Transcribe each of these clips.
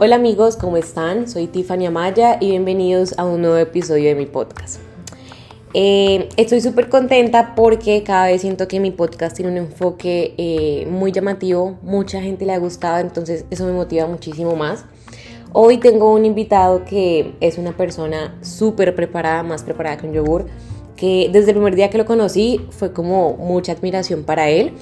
Hola amigos, ¿cómo están? Soy Tiffany Amaya y bienvenidos a un nuevo episodio de mi podcast. Eh, estoy súper contenta porque cada vez siento que mi podcast tiene un enfoque eh, muy llamativo, mucha gente le ha gustado, entonces eso me motiva muchísimo más. Hoy tengo un invitado que es una persona súper preparada, más preparada que un yogur, que desde el primer día que lo conocí fue como mucha admiración para él.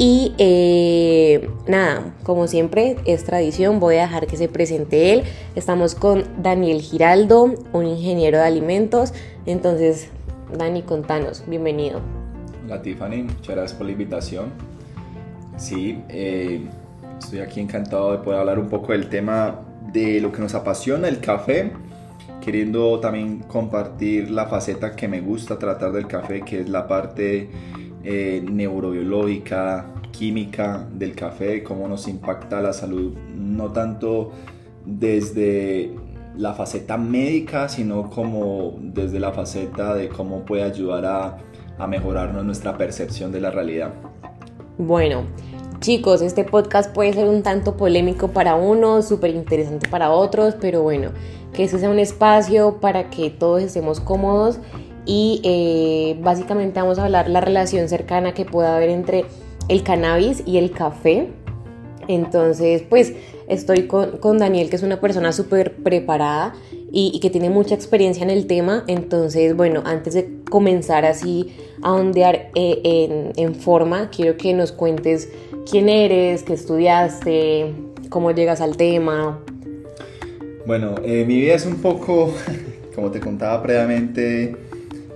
Y eh, nada, como siempre es tradición, voy a dejar que se presente él. Estamos con Daniel Giraldo, un ingeniero de alimentos. Entonces, Dani, contanos, bienvenido. Hola Tiffany, muchas gracias por la invitación. Sí, eh, estoy aquí encantado de poder hablar un poco del tema de lo que nos apasiona, el café, queriendo también compartir la faceta que me gusta tratar del café, que es la parte eh, neurobiológica, química del café, cómo nos impacta la salud, no tanto desde la faceta médica, sino como desde la faceta de cómo puede ayudar a, a mejorarnos nuestra percepción de la realidad. Bueno, chicos, este podcast puede ser un tanto polémico para unos, súper interesante para otros, pero bueno, que ese sea un espacio para que todos estemos cómodos y eh, básicamente vamos a hablar la relación cercana que pueda haber entre el cannabis y el café. Entonces, pues estoy con, Daniel, que es una persona súper preparada y, que tiene mucha experiencia en el tema. Entonces, bueno, antes de comenzar así a ondear eh, en, forma, quiero que nos cuentes quién eres, qué estudiaste, cómo llegas al tema. Bueno, eh, mi vida es un poco, como te contaba previamente,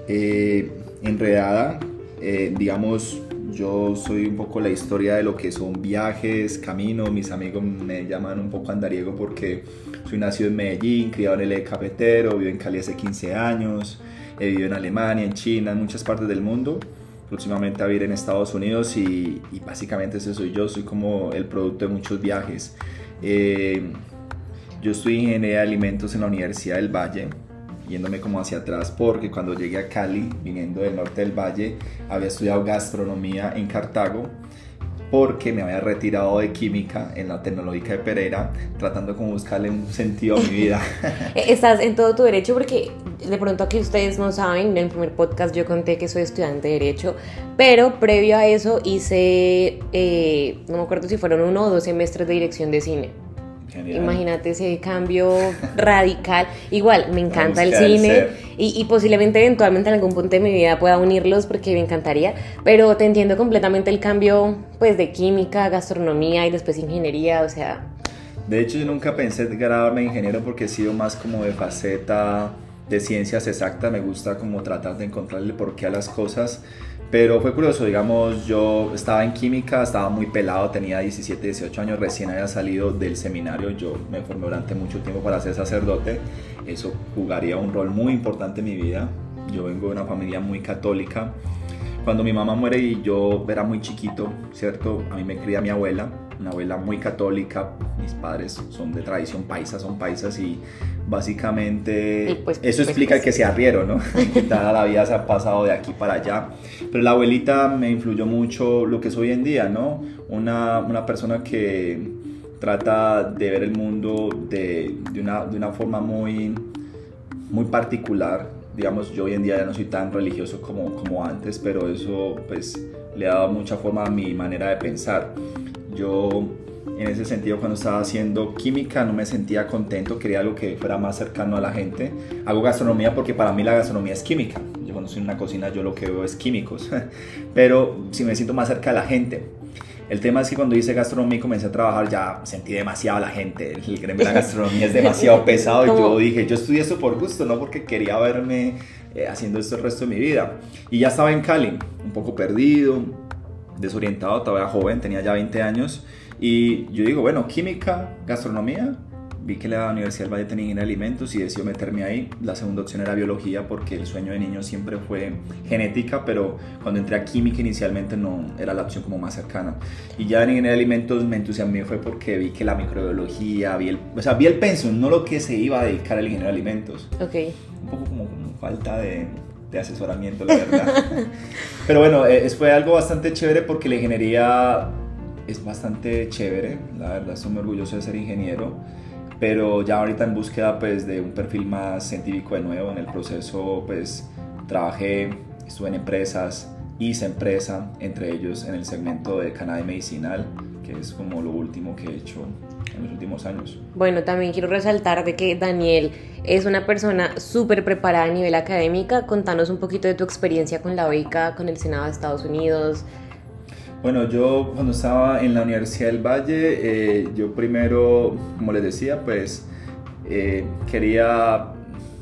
eh, enredada. digamos, yo soy un poco la historia de lo que son viajes, caminos. Mis amigos me llaman un poco andariego porque soy nacido en Medellín, criado en el cafetero, vivo en Cali hace 15 años, he vivido en Alemania, en China, en muchas partes del mundo. Próximamente a vivir en Estados Unidos y, básicamente ese soy yo, soy como el producto de muchos viajes. Eh, yo estudié ingeniería de alimentos en la Universidad del Valle yéndome como hacia atrás porque cuando llegué a Cali, viniendo del norte del valle, había estudiado gastronomía en Cartago porque me había retirado de química en la tecnológica de Pereira, tratando como buscarle un sentido a mi vida. Estás en todo tu derecho porque de pronto aquí ustedes no saben, en el primer podcast yo conté que soy estudiante de derecho, pero previo a eso hice, eh, no me acuerdo si fueron uno o dos semestres de dirección de cine. Imagínate ese cambio radical. Igual, me encanta el cine y, posiblemente eventualmente en algún punto de mi vida pueda unirlos porque me encantaría, pero te entiendo completamente el cambio pues de química, gastronomía y después ingeniería, o sea... De hecho, yo nunca pensé graduarme de ingeniero porque he sido más como de faceta de ciencias exactas, me gusta como tratar de encontrarle por qué a las cosas pero fue curioso, digamos, yo estaba en química, estaba muy pelado, tenía 17, 18 años, recién había salido del seminario, yo me formé durante mucho tiempo para ser sacerdote, eso jugaría un rol muy importante en mi vida, yo vengo de una familia muy católica, cuando mi mamá muere y yo era muy chiquito, ¿cierto? A mí me cría mi abuela, una abuela muy católica, mis padres son de tradición paisa, son paisas y básicamente pues, eso pues, explica pues, que se arriero, ¿no? que toda la vida se ha pasado de aquí para allá. Pero la abuelita me influyó mucho lo que es hoy en día, ¿no? Una, una persona que trata de ver el mundo de, de, una, de una forma muy, muy particular. Digamos, yo hoy en día ya no soy tan religioso como, como antes, pero eso pues le ha dado mucha forma a mi manera de pensar. Yo en ese sentido cuando estaba haciendo química no me sentía contento, quería algo que fuera más cercano a la gente. Hago gastronomía porque para mí la gastronomía es química. Yo cuando estoy en una cocina yo lo que veo es químicos, pero si me siento más cerca de la gente. El tema es que cuando hice gastronomía y comencé a trabajar ya sentí demasiado a la gente. El gremio de la gastronomía es demasiado pesado y yo dije, yo estudié esto por gusto, no porque quería verme eh, haciendo esto el resto de mi vida. Y ya estaba en Cali, un poco perdido, desorientado, todavía joven, tenía ya 20 años. Y yo digo, bueno, química, gastronomía. Vi que la Universidad del Valle tenía en alimentos y decidí meterme ahí. La segunda opción era biología porque el sueño de niño siempre fue genética, pero cuando entré a química inicialmente no era la opción como más cercana. Y ya en ingeniería de alimentos me entusiasmé fue porque vi que la microbiología, vi el, o sea, vi el pensum, no lo que se iba a dedicar al ingeniero de alimentos. Ok. Un poco como, como falta de, de asesoramiento, la verdad. Pero bueno, eh, fue algo bastante chévere porque la ingeniería es bastante chévere, la verdad estoy muy orgulloso de ser ingeniero. pero ya ahorita en búsqueda pues de un perfil más científico de nuevo, en el proceso pues trabajé, estuve en empresas, hice empresa, entre ellos en el segmento de cannabis medicinal, que es como lo último que he hecho en los últimos años. Bueno, también quiero resaltar de que Daniel es una persona súper preparada a nivel académica. Contanos un poquito de tu experiencia con la beca, con el Senado de Estados Unidos, bueno, yo cuando estaba en la Universidad del Valle, eh, yo primero, como les decía, pues eh, quería,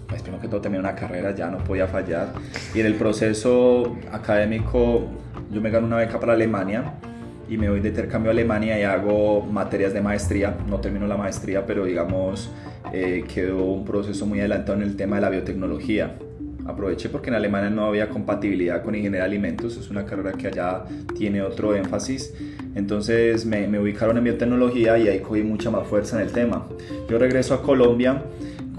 pues primero que todo terminar una carrera, ya no podía fallar. Y en el proceso académico, yo me gano una beca para Alemania y me voy de intercambio a Alemania y hago materias de maestría. No termino la maestría, pero digamos, eh, quedó un proceso muy adelantado en el tema de la biotecnología aproveché porque en Alemania no había compatibilidad con ingeniería de alimentos, es una carrera que allá tiene otro énfasis. Entonces me, me ubicaron en biotecnología y ahí cogí mucha más fuerza en el tema. Yo regreso a Colombia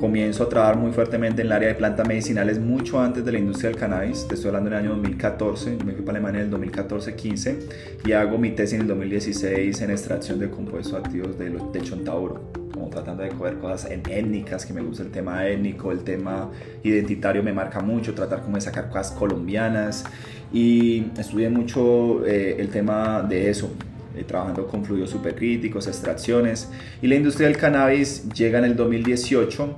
comienzo a trabajar muy fuertemente en el área de plantas medicinales mucho antes de la industria del cannabis. Te estoy hablando en el año 2014, yo me fui para Alemania en el 2014-15 y hago mi tesis en el 2016 en extracción de compuestos activos de, de chontauro, como tratando de coger cosas en étnicas, que me gusta el tema étnico, el tema identitario me marca mucho, tratar como de sacar cosas colombianas y estudié mucho eh, el tema de eso, eh, trabajando con fluidos supercríticos, extracciones. Y la industria del cannabis llega en el 2018.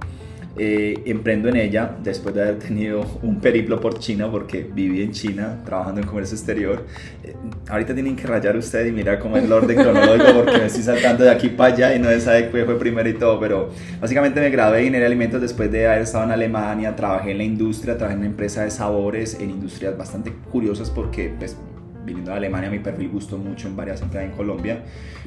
Eh, emprendo en ella después de haber tenido un periplo por China porque viví en China trabajando en comercio exterior. Eh, ahorita tienen que rayar ustedes y mirar cómo es el orden cronológico porque me estoy saltando de aquí para allá y no se sabe qué fue primero y todo, pero básicamente me gradué en ingeniería alimentos después de haber estado en Alemania, trabajé en la industria, trabajé en una empresa de sabores, en industrias bastante curiosas porque pues viniendo de Alemania mi perfil gustó mucho en varias empresas en Colombia.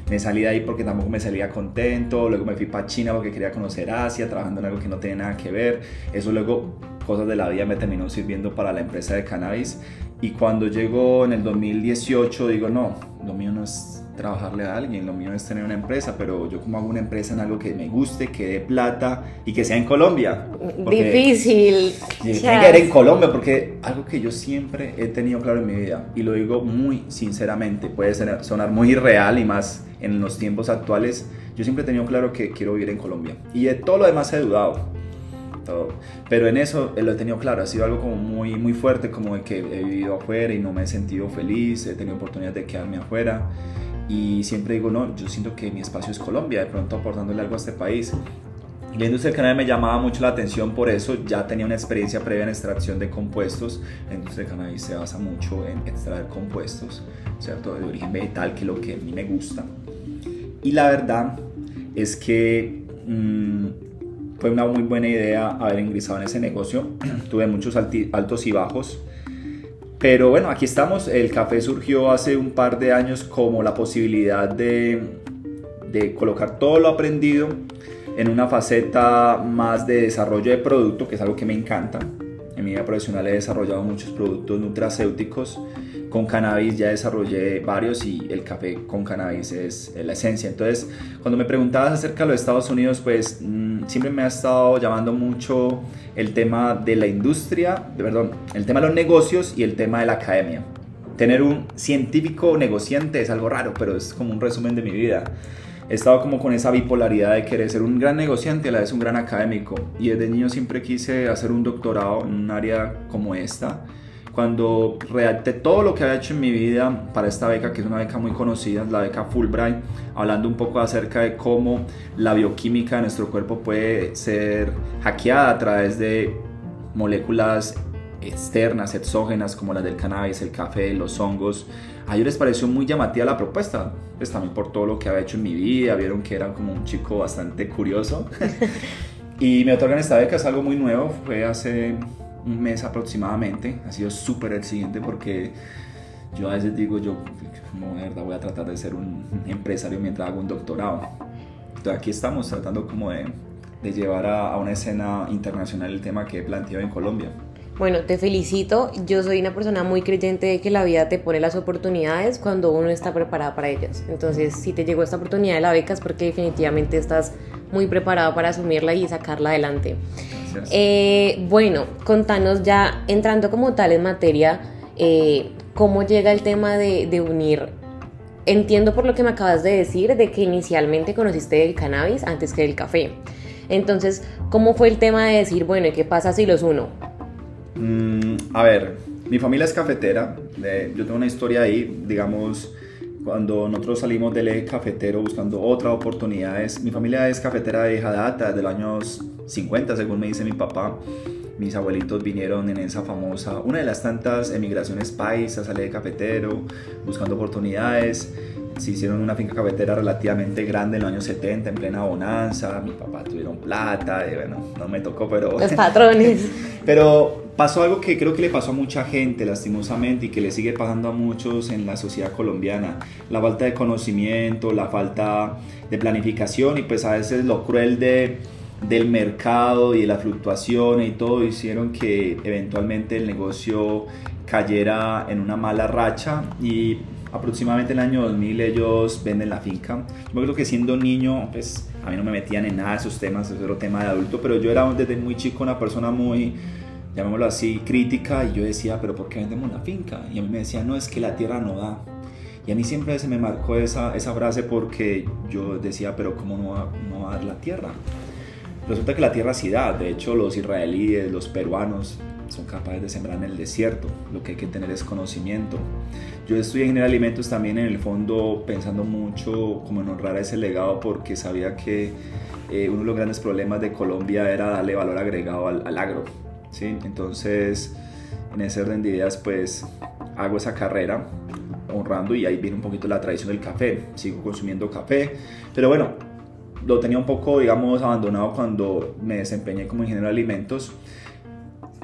Me salí de ahí porque tampoco me salía contento, luego me fui para China porque quería conocer Asia, trabajando en algo que no tenía nada que ver. Eso luego, cosas de la vida, me terminó sirviendo para la empresa de cannabis. Y cuando llegó en el 2018, digo, no, lo mío no es trabajarle a alguien, lo mío es tener una empresa, pero yo como hago una empresa en algo que me guste, que dé plata y que sea en Colombia. Difícil. Tiene que en Colombia, porque algo que yo siempre he tenido claro en mi vida, y lo digo muy sinceramente, puede sonar muy irreal y más en los tiempos actuales, yo siempre he tenido claro que quiero vivir en Colombia. Y de todo lo demás he dudado. Todo. Pero en eso lo he tenido claro, ha sido algo como muy, muy fuerte, como de que he vivido afuera y no me he sentido feliz, he tenido oportunidad de quedarme afuera y siempre digo, no, yo siento que mi espacio es Colombia, de pronto aportándole algo a este país. La industria del cannabis me llamaba mucho la atención por eso, ya tenía una experiencia previa en extracción de compuestos, la industria del cannabis se basa mucho en extraer compuestos, ¿cierto? De origen vegetal, que es lo que a mí me gusta. Y la verdad es que mmm, fue una muy buena idea haber ingresado en ese negocio, tuve muchos altos y bajos, pero bueno, aquí estamos. El café surgió hace un par de años como la posibilidad de, de colocar todo lo aprendido en una faceta más de desarrollo de producto, que es algo que me encanta. En mi vida profesional he desarrollado muchos productos nutracéuticos con cannabis ya desarrollé varios y el café con cannabis es la esencia. Entonces, cuando me preguntabas acerca de los Estados Unidos, pues mm, siempre me ha estado llamando mucho el tema de la industria, de, perdón, el tema de los negocios y el tema de la academia. Tener un científico negociante es algo raro, pero es como un resumen de mi vida. He estado como con esa bipolaridad de querer ser un gran negociante a la vez un gran académico. Y desde niño siempre quise hacer un doctorado en un área como esta cuando redacté todo lo que había hecho en mi vida para esta beca, que es una beca muy conocida, la beca Fulbright, hablando un poco acerca de cómo la bioquímica de nuestro cuerpo puede ser hackeada a través de moléculas externas, exógenas, como las del cannabis, el café, los hongos. A ellos les pareció muy llamativa la propuesta, pues también por todo lo que había hecho en mi vida, vieron que era como un chico bastante curioso. y me otorgan esta beca, es algo muy nuevo, fue hace un mes aproximadamente. Ha sido súper exigente porque yo a veces digo, yo como verdad voy a tratar de ser un empresario mientras hago un doctorado. Entonces aquí estamos tratando como de, de llevar a, a, una escena internacional el tema que he planteado en Colombia. Bueno, te felicito. Yo soy una persona muy creyente de que la vida te pone las oportunidades cuando uno está preparado para ellas. Entonces, si te llegó esta oportunidad de la beca es porque definitivamente estás muy preparado para asumirla y sacarla adelante. Eh, bueno, contanos ya entrando como tal en materia, eh, cómo llega el tema de, unir entiendo por lo que me acabas de decir de que inicialmente conociste el cannabis antes que el café. Entonces, ¿cómo fue el tema de decir, bueno, ¿y qué pasa si los uno? Mm, a ver, mi familia es cafetera. yo tengo una historia ahí, digamos, cuando nosotros salimos del eje cafetero buscando otras oportunidades. Mi familia es cafetera de hija data, desde los años 50, según me dice mi papá. Mis abuelitos vinieron en esa famosa, una de las tantas emigraciones paisas, sale de cafetero, buscando oportunidades se hicieron una finca cafetera relativamente grande en los años 70, en plena bonanza. Mi papá tuvieron plata, y bueno, no me tocó, pero. Los patrones. pero pasó algo que creo que le pasó a mucha gente, lastimosamente, y que le sigue pasando a muchos en la sociedad colombiana: la falta de conocimiento, la falta de planificación, y pues a veces lo cruel de del mercado y de la fluctuación y todo hicieron que eventualmente el negocio cayera en una mala racha y aproximadamente en el año 2000 ellos venden la finca. Yo creo que siendo niño, pues a mí no me metían en nada de esos temas, eso era tema de adulto, pero yo era desde muy chico una persona muy, llamémoslo así, crítica y yo decía, pero ¿por qué vendemos la finca? Y a mí me decían, no, es que la tierra no da. Y a mí siempre se me marcó esa, esa frase porque yo decía, pero ¿cómo no no va a dar la tierra? Resulta que la tierra sí da, de hecho los israelíes, los peruanos, son capaces de sembrar en el desierto. Lo que hay que tener es conocimiento. Yo estudié ingeniería de alimentos también en el fondo pensando mucho como en honrar ese legado porque sabía que eh, uno de los grandes problemas de Colombia era darle valor agregado al, agro. ¿sí? Entonces, en ese orden de ideas, pues hago esa carrera honrando y ahí viene un poquito la tradición del café. Sigo consumiendo café, pero bueno, lo tenía un poco, digamos, abandonado cuando me desempeñé como ingeniero de alimentos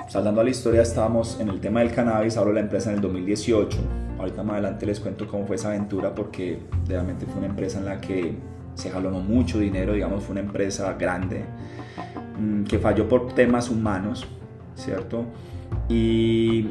Saltando a la historia, estábamos en el tema del cannabis, abro la empresa en el 2018. Ahorita más adelante les cuento cómo fue esa aventura porque realmente fue una empresa en la que se jaló mucho dinero, digamos, fue una empresa grande mm, que falló por temas humanos, ¿cierto? Y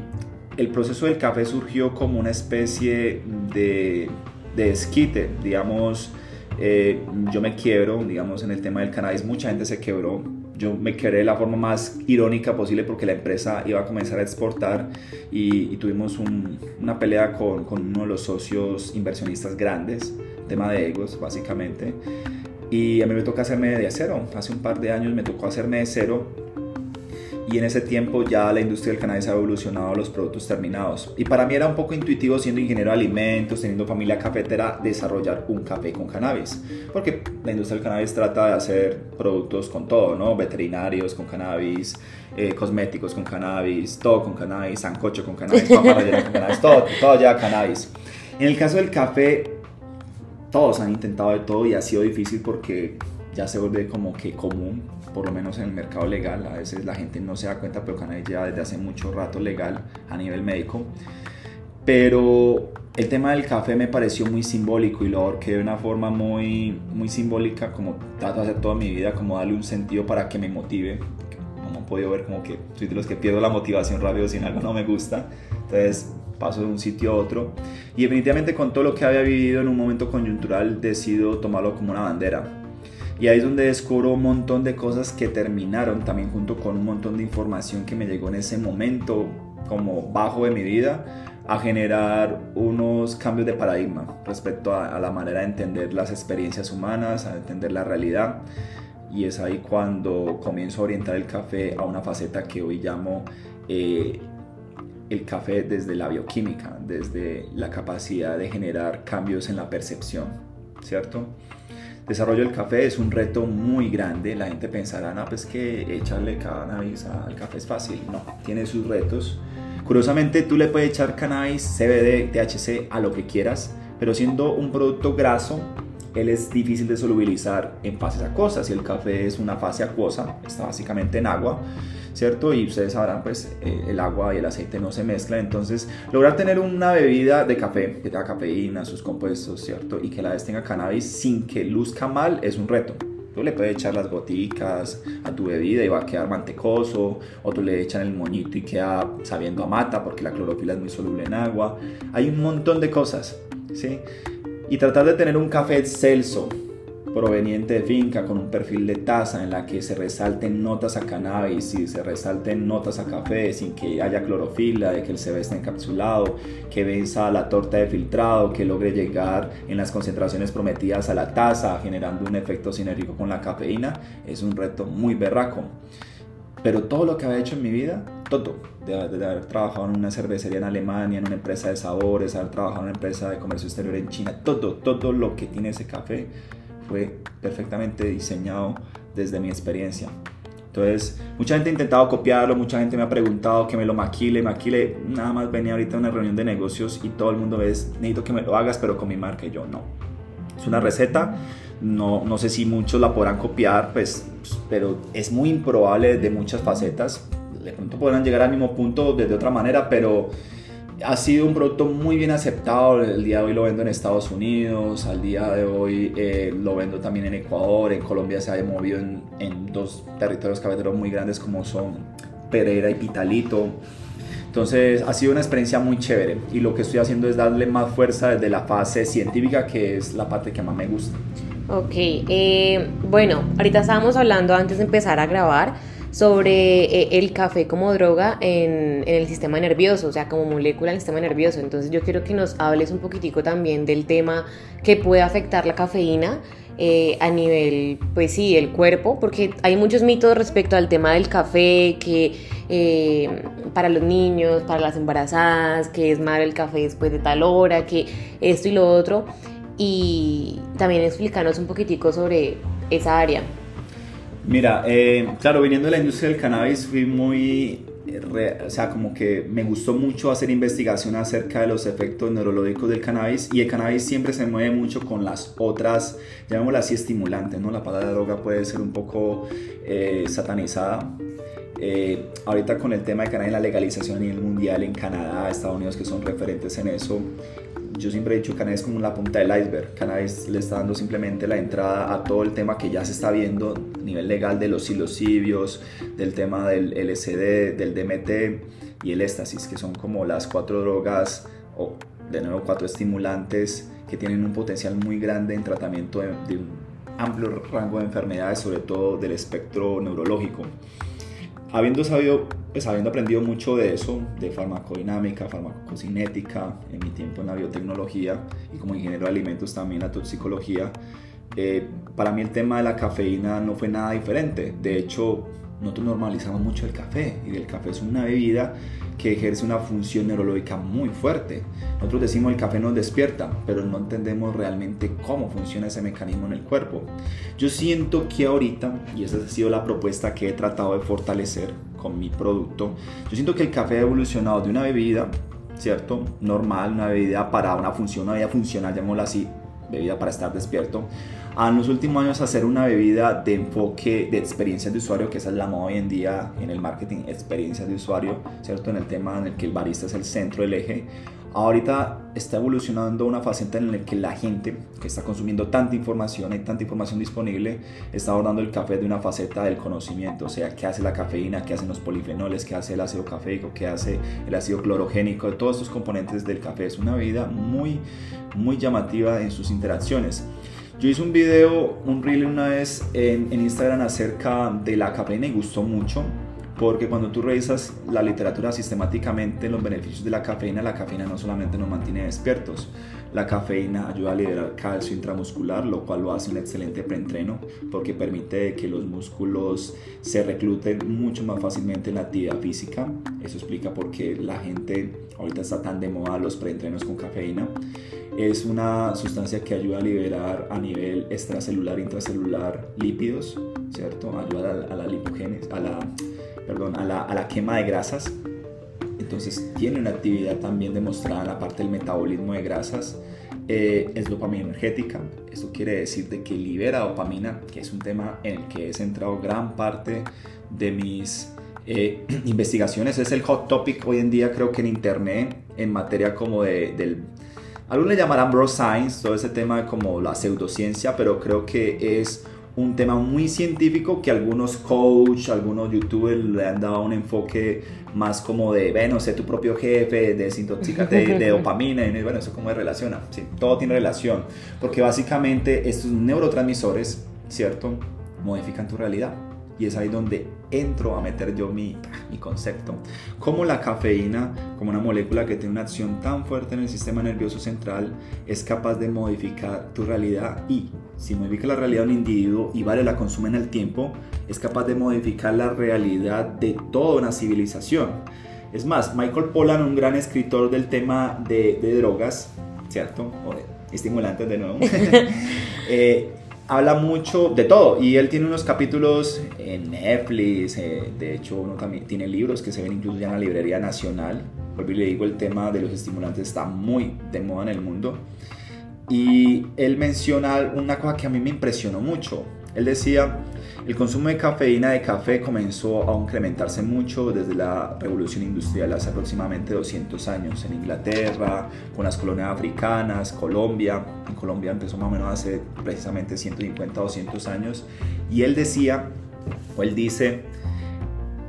el proceso del café surgió como una especie de, de esquite, digamos, eh, yo me quiebro, digamos, en el tema del cannabis, mucha gente se quebró, yo me quedé de la forma más irónica posible porque la empresa iba a comenzar a exportar y, tuvimos una pelea con, con, uno de los socios inversionistas grandes, tema de egos básicamente. Y a mí me tocó hacerme de cero. Hace un par de años me tocó hacerme de cero y en ese tiempo ya la industria del cannabis ha evolucionado a los productos terminados. Y para mí era un poco intuitivo siendo ingeniero de alimentos, teniendo familia cafetera, desarrollar un café con cannabis. Porque la industria del cannabis trata de hacer productos con todo, ¿no? Veterinarios con cannabis, eh, cosméticos con cannabis, todo con cannabis, sancocho con cannabis, papa con cannabis, todo, todo ya cannabis. En el caso del café, todos han intentado de todo y ha sido difícil porque ya se vuelve como que común, por lo menos en el mercado legal. A veces la gente no se da cuenta, pero cannabis ya desde hace mucho rato legal a nivel médico. Pero el tema del café me pareció muy simbólico y lo ahorqué de una forma muy, muy simbólica, como trato de hacer toda mi vida, como darle un sentido para que me motive. Como han podido ver, como que soy de los que pierdo la motivación rápido si algo no me gusta. Entonces paso de un sitio a otro. Y definitivamente con todo lo que había vivido en un momento coyuntural, decido tomarlo como una bandera y ahí es donde descubro un montón de cosas que terminaron también junto con un montón de información que me llegó en ese momento como bajo de mi vida a generar unos cambios de paradigma respecto a, la manera de entender las experiencias humanas, a entender la realidad. Y es ahí cuando comienzo a orientar el café a una faceta que hoy llamo eh, el café desde la bioquímica, desde la capacidad de generar cambios en la percepción, ¿cierto? Desarrollo del café es un reto muy grande. La gente pensará, no, pues que echarle cannabis al café es fácil. No, tiene sus retos. Curiosamente, tú le puedes echar cannabis, CBD, THC a lo que quieras, pero siendo un producto graso, él es difícil de solubilizar en fases acuosas. Si el café es una fase acuosa, está básicamente en agua, ¿cierto? Y ustedes sabrán, pues eh, el agua y el aceite no se mezclan. Entonces, lograr tener una bebida de café que tenga cafeína, sus compuestos, ¿cierto? Y que la vez tenga cannabis sin que luzca mal es un reto. Tú le puedes echar las goticas a tu bebida y va a quedar mantecoso, o tú le echan el moñito y queda sabiendo a mata porque la clorofila es muy soluble en agua. Hay un montón de cosas, ¿sí? Y tratar de tener un café excelso, proveniente de finca con un perfil de taza en la que se resalten notas a cannabis y se resalten notas a café sin que haya clorofila, de que el CB esté encapsulado, que venza la torta de filtrado, que logre llegar en las concentraciones prometidas a la taza generando un efecto sinérgico con la cafeína, es un reto muy berraco. Pero todo lo que había hecho en mi vida, todo, de, haber trabajado en una cervecería en Alemania, en una empresa de sabores, haber trabajado en una empresa de comercio exterior en China, todo, todo lo que tiene ese café fue perfectamente diseñado desde mi experiencia. Entonces, mucha gente ha intentado copiarlo, mucha gente me ha preguntado que me lo maquile, maquile. Nada más venía ahorita a una reunión de negocios y todo el mundo es, necesito que me lo hagas, pero con mi marca. Y yo, no. Es una receta, no, no sé si muchos la podrán copiar, pues, pero es muy improbable de muchas facetas. De pronto podrán llegar al mismo punto de otra manera, pero ha sido un producto muy bien aceptado. El día de hoy lo vendo en Estados Unidos, al día de hoy eh, lo vendo también en Ecuador, en Colombia se ha movido en, en dos territorios cafeteros muy grandes como son Pereira y Pitalito. Entonces ha sido una experiencia muy chévere y lo que estoy haciendo es darle más fuerza desde la fase científica que es la parte que más me gusta. Ok, eh, bueno, ahorita estábamos hablando antes de empezar a grabar sobre eh, el café como droga en, el sistema nervioso, o sea, como molécula en el sistema nervioso. Entonces yo quiero que nos hables un poquitico también del tema que puede afectar la cafeína eh, a nivel, pues sí, el cuerpo, porque hay muchos mitos respecto al tema del café, que eh, para los niños, para las embarazadas, que es malo el café después de tal hora, que esto y lo otro. Y también explicarnos un poquitico sobre esa área. Mira, eh, claro, viniendo de la industria del cannabis fui muy, o sea, como que me gustó mucho hacer investigación acerca de los efectos neurológicos del cannabis y el cannabis siempre se mueve mucho con las otras, llamémoslas así, estimulantes, ¿no? La palabra droga puede ser un poco eh, satanizada. Eh, ahorita con el tema de cannabis, la legalización a nivel mundial en Canadá, Estados Unidos, que son referentes en eso, yo siempre he dicho cannabis es como la punta del iceberg. Cannabis le está dando simplemente la entrada a todo el tema que ya se está viendo a nivel legal de los psilocibios, del tema del LSD, del DMT y el éxtasis, que son como las cuatro drogas o de nuevo cuatro estimulantes que tienen un potencial muy grande en tratamiento de, de un amplio rango de enfermedades, sobre todo del espectro neurológico habiendo sabido, pues habiendo aprendido mucho de eso, de farmacodinámica, farmacocinética, en mi tiempo en la biotecnología y como ingeniero de alimentos también la toxicología, eh, para mí el tema de la cafeína no fue nada diferente. De hecho, nosotros normalizamos mucho el café y el café es una bebida que ejerce una función neurológica muy fuerte. Nosotros decimos el café nos despierta, pero no entendemos realmente cómo funciona ese mecanismo en el cuerpo. Yo siento que ahorita, y esa ha sido la propuesta que he tratado de fortalecer con mi producto, yo siento que el café ha evolucionado de una bebida, ¿cierto? Normal, una bebida para una función, una bebida funcional, llamémosla así, bebida para estar despierto, a en los últimos años hacer una bebida de enfoque de experiencias de usuario, que esa es la moda hoy en día en el marketing, experiencias de usuario, ¿cierto? En el tema en el que el barista es el centro del eje. Ahorita está evolucionando una faceta en la que la gente que está consumiendo tanta información, hay tanta información disponible, está abordando el café de una faceta del conocimiento, o sea, qué hace la cafeína, qué hacen los polifenoles, qué hace el ácido cafeico, qué hace el ácido clorogénico, todos estos componentes del café. Es una bebida muy, muy llamativa en sus interacciones. Yo hice un video, un reel una vez en, Instagram acerca de la cafeína y gustó mucho porque cuando tú revisas la literatura sistemáticamente los beneficios de la cafeína, la cafeína no solamente nos mantiene despiertos, la cafeína ayuda a liberar calcio intramuscular, lo cual lo hace un excelente preentreno porque permite que los músculos se recluten mucho más fácilmente en la actividad física. Eso explica por qué la gente ahorita está tan de moda los preentrenos con cafeína es una sustancia que ayuda a liberar a nivel extracelular intracelular lípidos, ¿cierto? Ayuda a, la lipogénesis, a la, perdón, a la, a la quema de grasas. Entonces tiene una actividad también demostrada en la parte del metabolismo de grasas. Eh, es dopamina energética. Esto quiere decir de que libera dopamina, que es un tema en el que he centrado gran parte de mis eh, investigaciones. Es el hot topic hoy en día creo que en internet en materia como de, del algunos le llamarán bro science, todo ese tema como la pseudociencia, pero creo que es un tema muy científico que algunos coach, algunos youtubers le han dado un enfoque más como de, bueno, sé tu propio jefe, desintoxícate de dopamina, y bueno, eso cómo se relaciona, sí, todo tiene relación, porque básicamente estos neurotransmisores, ¿cierto? Modifican tu realidad y es ahí donde entro a meter yo mi, mi concepto. Como la cafeína, como una molécula que tiene una acción tan fuerte en el sistema nervioso central, es capaz de modificar tu realidad y si modifica la realidad de un individuo y vale la consume en el tiempo, es capaz de modificar la realidad de toda una civilización. Es más, Michael Pollan, un gran escritor del tema de, de drogas, ¿cierto? O de estimulantes de nuevo. eh, habla mucho de todo y él tiene unos capítulos en Netflix, eh, de hecho uno también tiene libros que se ven incluso ya en la librería nacional. Y le digo, el tema de los estimulantes está muy de moda en el mundo. Y él menciona una cosa que a mí me impresionó mucho. Él decía, el consumo de cafeína de café comenzó a incrementarse mucho desde la revolución industrial hace aproximadamente 200 años en Inglaterra, con las colonias africanas, Colombia. En Colombia empezó más o menos hace precisamente 150 o 200 años. Y él decía, o él dice,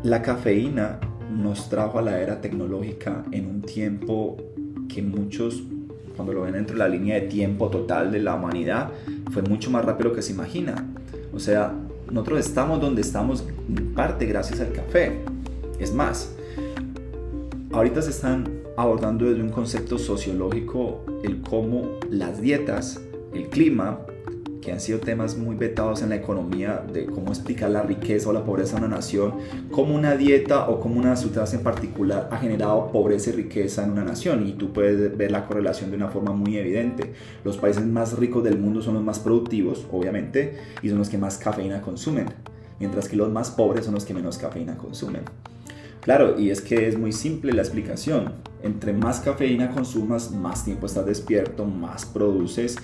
la cafeína nos trajo a la era tecnológica en un tiempo que muchos cuando lo ven dentro de la línea de tiempo total de la humanidad, fue mucho más rápido que se imagina. O sea, nosotros estamos donde estamos en parte gracias al café. Es más, ahorita se están abordando desde un concepto sociológico el cómo las dietas, el clima, que han sido temas muy vetados en la economía de cómo explicar la riqueza o la pobreza de una nación, cómo una dieta o cómo una sustancia en particular ha generado pobreza y riqueza en una nación. Y tú puedes ver la correlación de una forma muy evidente. Los países más ricos del mundo son los más productivos, obviamente, y son los que más cafeína consumen, mientras que los más pobres son los que menos cafeína consumen. Claro, y es que es muy simple la explicación. Entre más cafeína consumas, más tiempo estás despierto, más produces,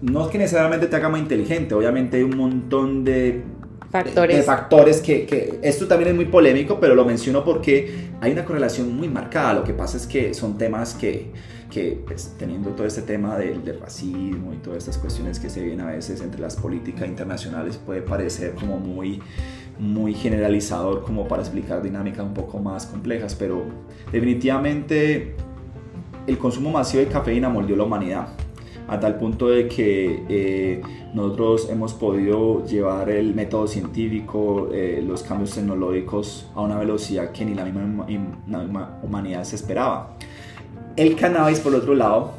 no es que necesariamente te haga más inteligente, obviamente hay un montón de factores, de, factores que, que, esto también es muy polémico, pero lo menciono porque hay una correlación muy marcada. Lo que pasa es que son temas que, que pues, teniendo todo este tema del, del, racismo y todas estas cuestiones que se vienen a veces entre las políticas internacionales, puede parecer como muy, muy generalizador como para explicar dinámicas un poco más complejas, pero definitivamente el consumo masivo de cafeína moldeó la humanidad a tal punto de que eh, nosotros hemos podido llevar el método científico, eh, los cambios tecnológicos a una velocidad que ni la misma, humanidad se esperaba. El cannabis, por otro lado,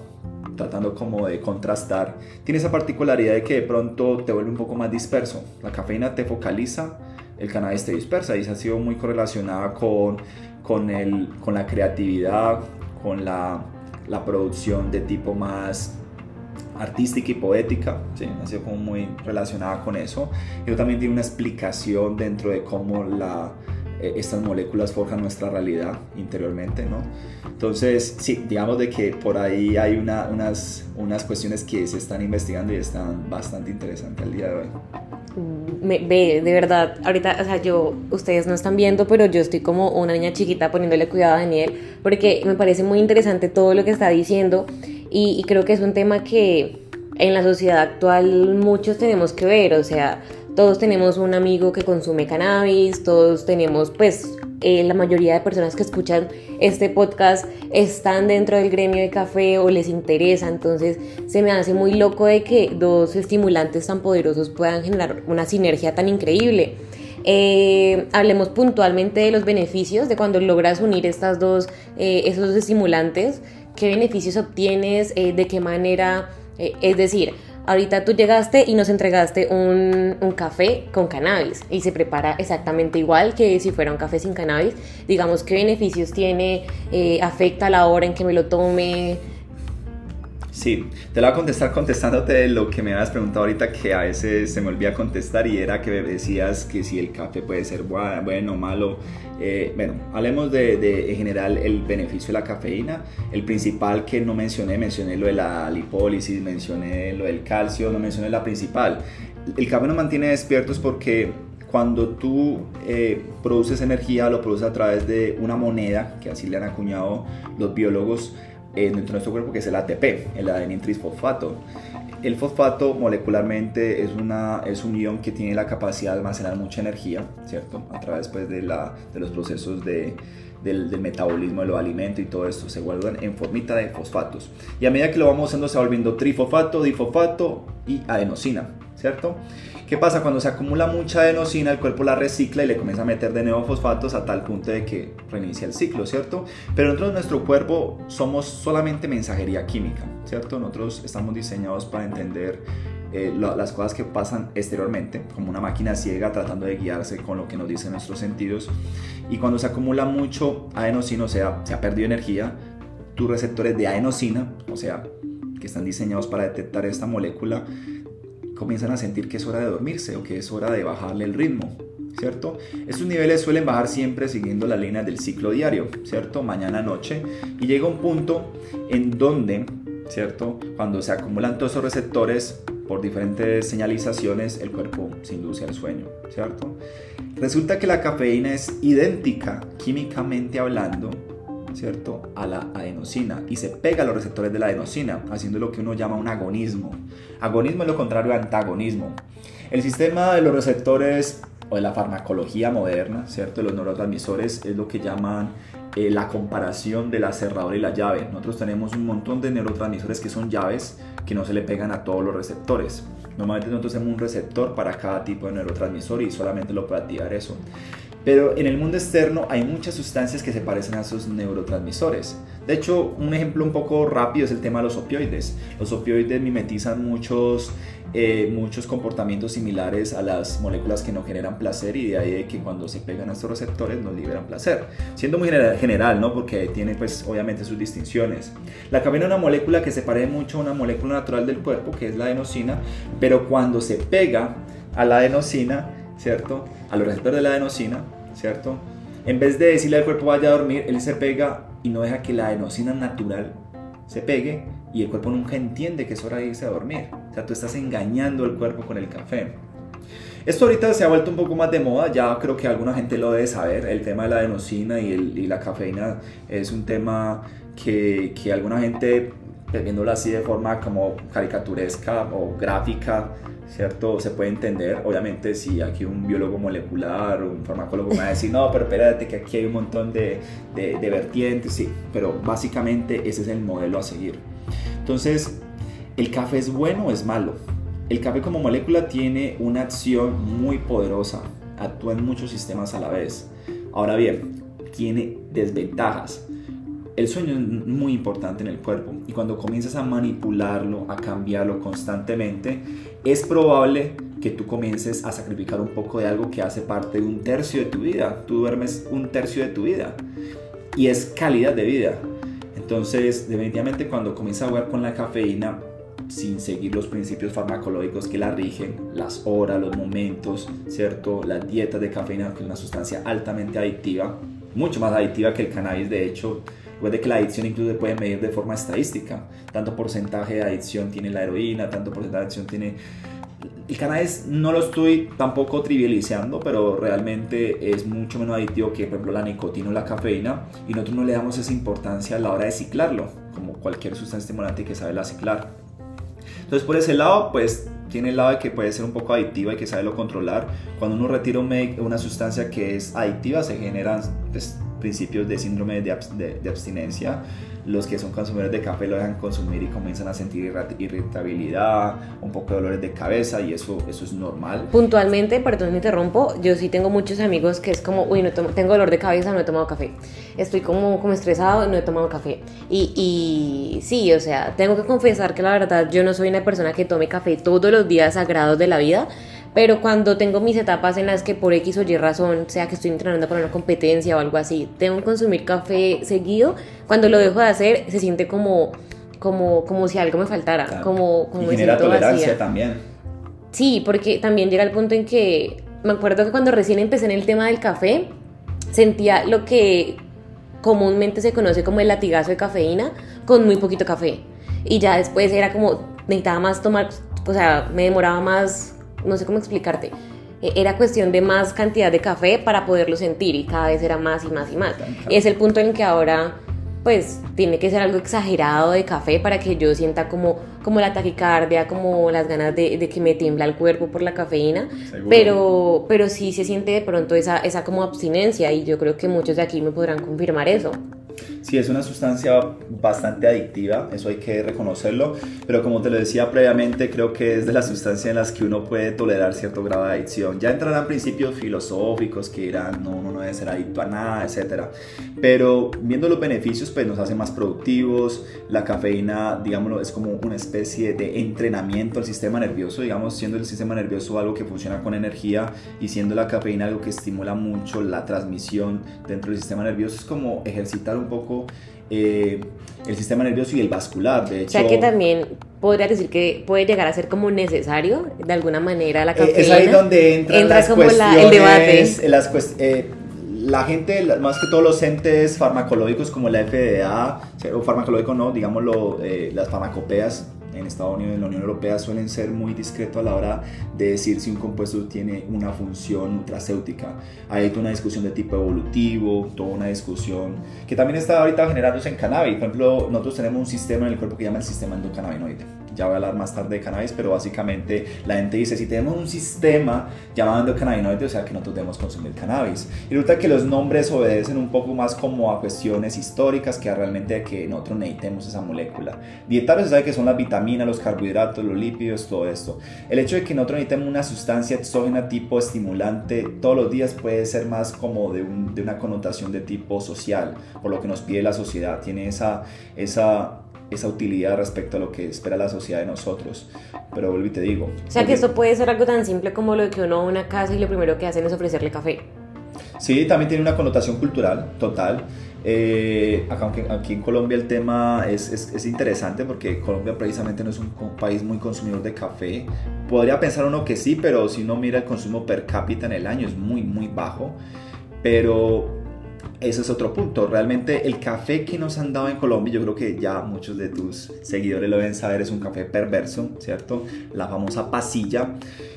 tratando como de contrastar, tiene esa particularidad de que de pronto te vuelve un poco más disperso. La cafeína te focaliza, el cannabis te dispersa y se ha sido muy correlacionada con, con, el, con la creatividad, con la, la producción de tipo más artística y poética, ¿sí? ha sido como muy relacionada con eso. Pero también tiene una explicación dentro de cómo la, eh, estas moléculas forjan nuestra realidad interiormente, ¿no? Entonces, sí, digamos de que por ahí hay una, unas, unas cuestiones que se están investigando y están bastante interesantes al día de hoy. Mm, me, ve, de verdad, ahorita, o sea, yo, ustedes no están viendo, pero yo estoy como una niña chiquita poniéndole cuidado a Daniel, porque me parece muy interesante todo lo que está diciendo y, creo que es un tema que en la sociedad actual muchos tenemos que ver, o sea, todos tenemos un amigo que consume cannabis, todos tenemos, pues, eh, la mayoría de personas que escuchan este podcast están dentro del gremio de café o les interesa, entonces se me hace muy loco de que dos estimulantes tan poderosos puedan generar una sinergia tan increíble. Eh, hablemos puntualmente de los beneficios de cuando logras unir estas dos, eh, esos estimulantes qué beneficios obtienes, eh, de qué manera, eh, es decir, ahorita tú llegaste y nos entregaste un, café con cannabis y se prepara exactamente igual que si fuera un café sin cannabis. Digamos, qué beneficios tiene, eh, afecta la hora en que me lo tome. Sí, te lo voy a contestar contestándote lo que me habías preguntado ahorita que a veces se me olvida contestar y era que me decías que si el café puede ser bueno o malo. Eh, bueno, hablemos de, en general el beneficio de la cafeína. El principal que no mencioné, mencioné lo de la lipólisis, mencioné lo del calcio, no mencioné la principal. El café nos mantiene despiertos porque cuando tú eh, produces energía, lo produces a través de una moneda, que así le han acuñado los biólogos, dentro de nuestro cuerpo que es el ATP, el adenin trisfosfato. el fosfato molecularmente es, una, es un ion que tiene la capacidad de almacenar mucha energía, ¿cierto? A través pues, de, la, de los procesos de, del, del, metabolismo de los alimentos y todo esto se guardan en formita de fosfatos. Y a medida que lo vamos usando se va volviendo trifosfato, difosfato y adenosina, ¿cierto? ¿Qué pasa? Cuando se acumula mucha adenosina, el cuerpo la recicla y le comienza a meter de nuevo fosfatos a tal punto de que reinicia el ciclo, ¿cierto? Pero nosotros, nuestro cuerpo, somos solamente mensajería química, ¿cierto? Nosotros estamos diseñados para entender eh, las cosas que pasan exteriormente, como una máquina ciega tratando de guiarse con lo que nos dicen nuestros sentidos. Y cuando se acumula mucho adenosina, o sea, se ha perdido energía, tus receptores de adenosina, o sea, que están diseñados para detectar esta molécula, comienzan a sentir que es hora de dormirse o que es hora de bajarle el ritmo, ¿cierto? Estos niveles suelen bajar siempre siguiendo la línea del ciclo diario, ¿cierto? Mañana, noche, y llega un punto en donde, ¿cierto? Cuando se acumulan todos esos receptores por diferentes señalizaciones, el cuerpo se induce al sueño, ¿cierto? Resulta que la cafeína es idéntica, químicamente hablando, ¿cierto? A la adenosina y se pega a los receptores de la adenosina, haciendo lo que uno llama un agonismo. Agonismo es lo contrario a antagonismo. El sistema de los receptores o de la farmacología moderna, ¿cierto? Los neurotransmisores es lo que llaman eh, la comparación de la cerradura y la llave. Nosotros tenemos un montón de neurotransmisores que son llaves que no se le pegan a todos los receptores. Normalmente nosotros tenemos un receptor para cada tipo de neurotransmisor y solamente lo puede activar eso. Pero en el mundo externo hay muchas sustancias que se parecen a esos neurotransmisores. De hecho, un ejemplo un poco rápido es el tema de los opioides. Los opioides mimetizan muchos, eh, muchos comportamientos similares a las moléculas que no generan placer y de ahí que cuando se pegan a estos receptores nos liberan placer. Siendo muy general, ¿no? Porque tiene pues obviamente sus distinciones. La cafeína es una molécula que se parece mucho a una molécula natural del cuerpo, que es la adenosina, pero cuando se pega a la adenosina, ¿cierto? A los receptores de la adenosina, ¿cierto? En vez de decirle al cuerpo vaya a dormir, él se pega y no deja que la adenosina natural se pegue y el cuerpo nunca entiende que es hora de irse a dormir. O sea, tú estás engañando al cuerpo con el café. Esto ahorita se ha vuelto un poco más de moda, ya creo que alguna gente lo debe saber, el tema de la adenosina y, y la cafeína es un tema que, que alguna gente, viéndolo así de forma como caricaturesca o gráfica, ¿cierto? Se puede entender, obviamente si aquí un biólogo molecular o un farmacólogo me va a decir, no, pero espérate que aquí hay un montón de, de, de vertientes, sí, pero básicamente ese es el modelo a seguir. Entonces, ¿el café es bueno o es malo? El café como molécula tiene una acción muy poderosa, actúa en muchos sistemas a la vez. Ahora bien, tiene desventajas el sueño es muy importante en el cuerpo y cuando comienzas a manipularlo, a cambiarlo constantemente, es probable que tú comiences a sacrificar un poco de algo que hace parte de un tercio de tu vida. Tú duermes un tercio de tu vida y es calidad de vida. Entonces, definitivamente cuando comienzas a jugar con la cafeína, sin seguir los principios farmacológicos que la rigen, las horas, los momentos, ¿cierto? La dieta de cafeína, que es una sustancia altamente adictiva, mucho más adictiva que el cannabis, de hecho, Recuerde que la adicción incluso se puede medir de forma estadística. Tanto porcentaje de adicción tiene la heroína, tanto porcentaje de adicción tiene... El cannabis no lo estoy tampoco trivializando, pero realmente es mucho menos adictivo que, por ejemplo, la nicotina o la cafeína. Y nosotros no le damos esa importancia a la hora de ciclarlo, como cualquier sustancia estimulante que sabe la ciclar. Entonces, por ese lado, pues tiene el lado de que puede ser un poco adictiva y que sabe lo controlar. Cuando uno retira una sustancia que es adictiva, se generan pues, principios de síndrome de, abstinencia. Los que son consumidores de café lo dejan consumir y comienzan a sentir irritabilidad, un poco de dolores de cabeza y eso, eso es normal. Puntualmente, perdón, me interrumpo, yo sí tengo muchos amigos que es como, uy, no tomo, tengo dolor de cabeza, no he tomado café. Estoy como, como estresado, no he tomado café. Y, y sí, o sea, tengo que confesar que la verdad yo no soy una persona que tome café todos los días sagrados de la vida pero cuando tengo mis etapas en las que por X o Y razón, sea que estoy entrenando para una competencia o algo así, tengo que consumir café seguido, cuando lo dejo de hacer se siente como, como, como si algo me faltara, como, como y genera tolerancia también. Sí, porque también llega el punto en que me acuerdo que cuando recién empecé en el tema del café, sentía lo que comúnmente se conoce como el latigazo de cafeína con muy poquito café. Y ya después era como, necesitaba más tomar, o sea, me demoraba más no sé cómo explicarte. E, era cuestión de más cantidad de café para poderlo sentir y cada vez era más y más y más. Es el punto en que ahora pues tiene que ser algo exagerado de café para que yo sienta como, como la taquicardia, como las ganas de, de que me tiembla el cuerpo por la cafeína, pero, pero sí se siente de pronto esa, esa como abstinencia y yo creo que muchos de aquí me podrán confirmar eso. Sí, es una sustancia bastante adictiva, eso hay que reconocerlo, pero como te lo decía previamente, creo que es de las sustancias en las que uno puede tolerar cierto grado de adicción. Ya entrarán principios filosóficos que dirán, no, uno no debe ser adicto a nada, etc. Pero viendo los beneficios, pues nos hace más productivos, la cafeína, digámoslo, es como una especie de entrenamiento al sistema nervioso, digamos, siendo el sistema nervioso algo que funciona con energía y siendo la cafeína algo que estimula mucho la transmisión dentro del sistema nervioso, es como ejercitar un poco eh, el sistema nervioso y el vascular. De hecho, o sea que también podría decir que puede llegar a ser como necesario de alguna manera la cafeína. Eh, es ahí donde entra las como la, el debate. Las eh, la gente, más que todos los entes farmacológicos como la FDA, o farmacológico no, digámoslo, las farmacopeas en Estados Unidos en la Unión Europea suelen ser muy discretos a la hora de decir si un compuesto tiene una función nutracéutica. Hay toda una discusión de tipo evolutivo, toda una discusión que también está ahorita generándose en cannabis. Por ejemplo, nosotros tenemos un sistema en el cuerpo que llama el sistema endocannabinoide ya voy a hablar más tarde de cannabis, pero básicamente la gente dice, si tenemos un sistema llamado endocannabinoide, o sea que nosotros debemos consumir cannabis. Y resulta que los nombres obedecen un poco más como a cuestiones históricas que a realmente que nosotros necesitemos esa molécula. Dietario se sabe que son las vitaminas, los carbohidratos, los lípidos, todo esto. El hecho de que nosotros necesitemos una sustancia exógena tipo estimulante todos los días puede ser más como de, de una connotación de tipo social, por lo que nos pide la sociedad. Tiene esa, esa esa utilidad respecto a lo que espera la sociedad de nosotros. Pero vuelvo y te digo. O sea que esto puede ser algo tan simple como lo de que uno va a una casa y lo primero que hacen es ofrecerle café. Sí, también tiene una connotación cultural total. Eh, aunque aquí en Colombia el tema es, es, es, interesante porque Colombia precisamente no es un país muy consumidor de café. Podría pensar uno que sí, pero si uno mira el consumo per cápita en el año es muy, muy bajo. Pero ese es otro punto. Realmente el café que nos han dado en Colombia, yo creo que ya muchos de tus seguidores lo deben saber, es un café perverso, ¿cierto? La famosa pasilla,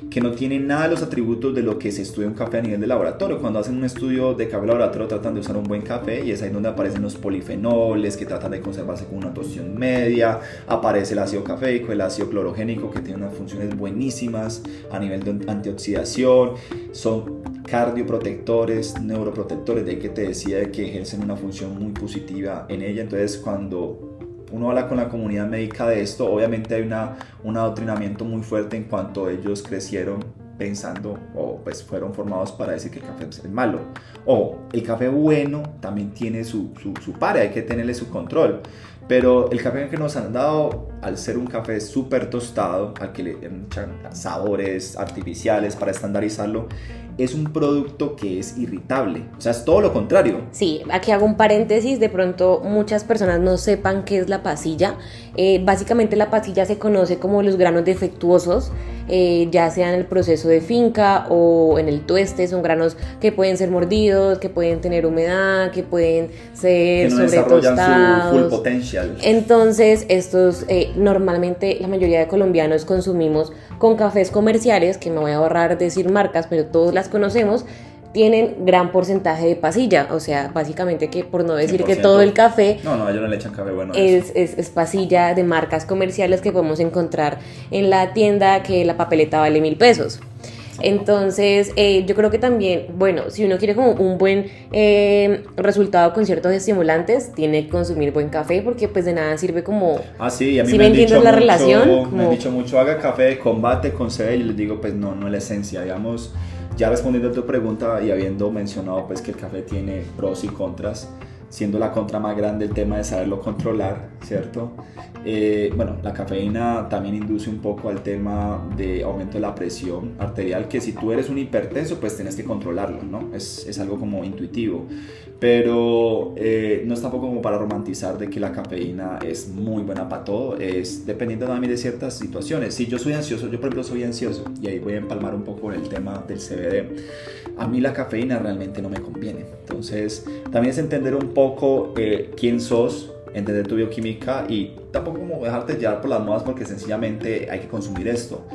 que no tiene nada de los atributos de lo que se estudia un café a nivel de laboratorio. Cuando hacen un estudio de café laboratorio tratan de usar un buen café y es ahí donde aparecen los polifenoles que tratan de conservarse con una torsión media, aparece el ácido cafeico, el ácido clorogénico que tiene unas funciones buenísimas a nivel de antioxidación, son cardioprotectores, neuroprotectores, de que te decía que ejercen una función muy positiva en ella. Entonces, cuando uno habla con la comunidad médica de esto, obviamente hay una, un adoctrinamiento muy fuerte en cuanto ellos crecieron pensando o pues fueron formados para decir que el café es malo. O el café bueno también tiene su, su, su par, hay que tenerle su control. Pero el café que nos han dado, al ser un café súper tostado, al que le echan sabores artificiales para estandarizarlo, es un producto que es irritable. O sea, es todo lo contrario. Sí, aquí hago un paréntesis. De pronto muchas personas no sepan qué es la pasilla. Eh, básicamente la pasilla se conoce como los granos defectuosos, eh, ya sea en el proceso de finca o en el tueste. Son granos que pueden ser mordidos, que pueden tener humedad, que pueden ser que no su full potential. Entonces, estos eh, normalmente la mayoría de colombianos consumimos con cafés comerciales, que me voy a ahorrar decir marcas, pero todas las conocemos, tienen gran porcentaje de pasilla, o sea, básicamente que por no decir que todo el café, no, no, ellos no le echan café bueno, es, es, es, pasilla de marcas comerciales que podemos encontrar en la tienda que la papeleta vale mil pesos. Entonces, eh, yo creo que también, bueno, si uno quiere como un buen eh, resultado con ciertos estimulantes, tiene que consumir buen café porque pues de nada sirve como... Ah, sí, a mí me, han dicho la mucho, relación. Me han dicho mucho, haga café de combate con C y les digo, pues no, no es la esencia, digamos, ya respondiendo a tu pregunta y habiendo mencionado pues que el café tiene pros y contras, siendo la contra más grande el tema de saberlo controlar, ¿cierto? Eh, bueno, la cafeína también induce un poco al tema de aumento de la presión arterial, que si tú eres un hipertenso, pues tienes que controlarlo, ¿no? Es, es algo como intuitivo pero eh, no es tampoco como para romantizar de que la cafeína es muy buena para todo, es dependiendo también de ciertas situaciones. Si yo soy ansioso, yo por ejemplo soy ansioso, y ahí voy a empalmar un poco el tema del CBD, a mí la cafeína realmente no me conviene. Entonces, también es entender un poco eh, quién sos, entender tu bioquímica y tampoco como dejarte llevar por las modas porque sencillamente hay que consumir esto.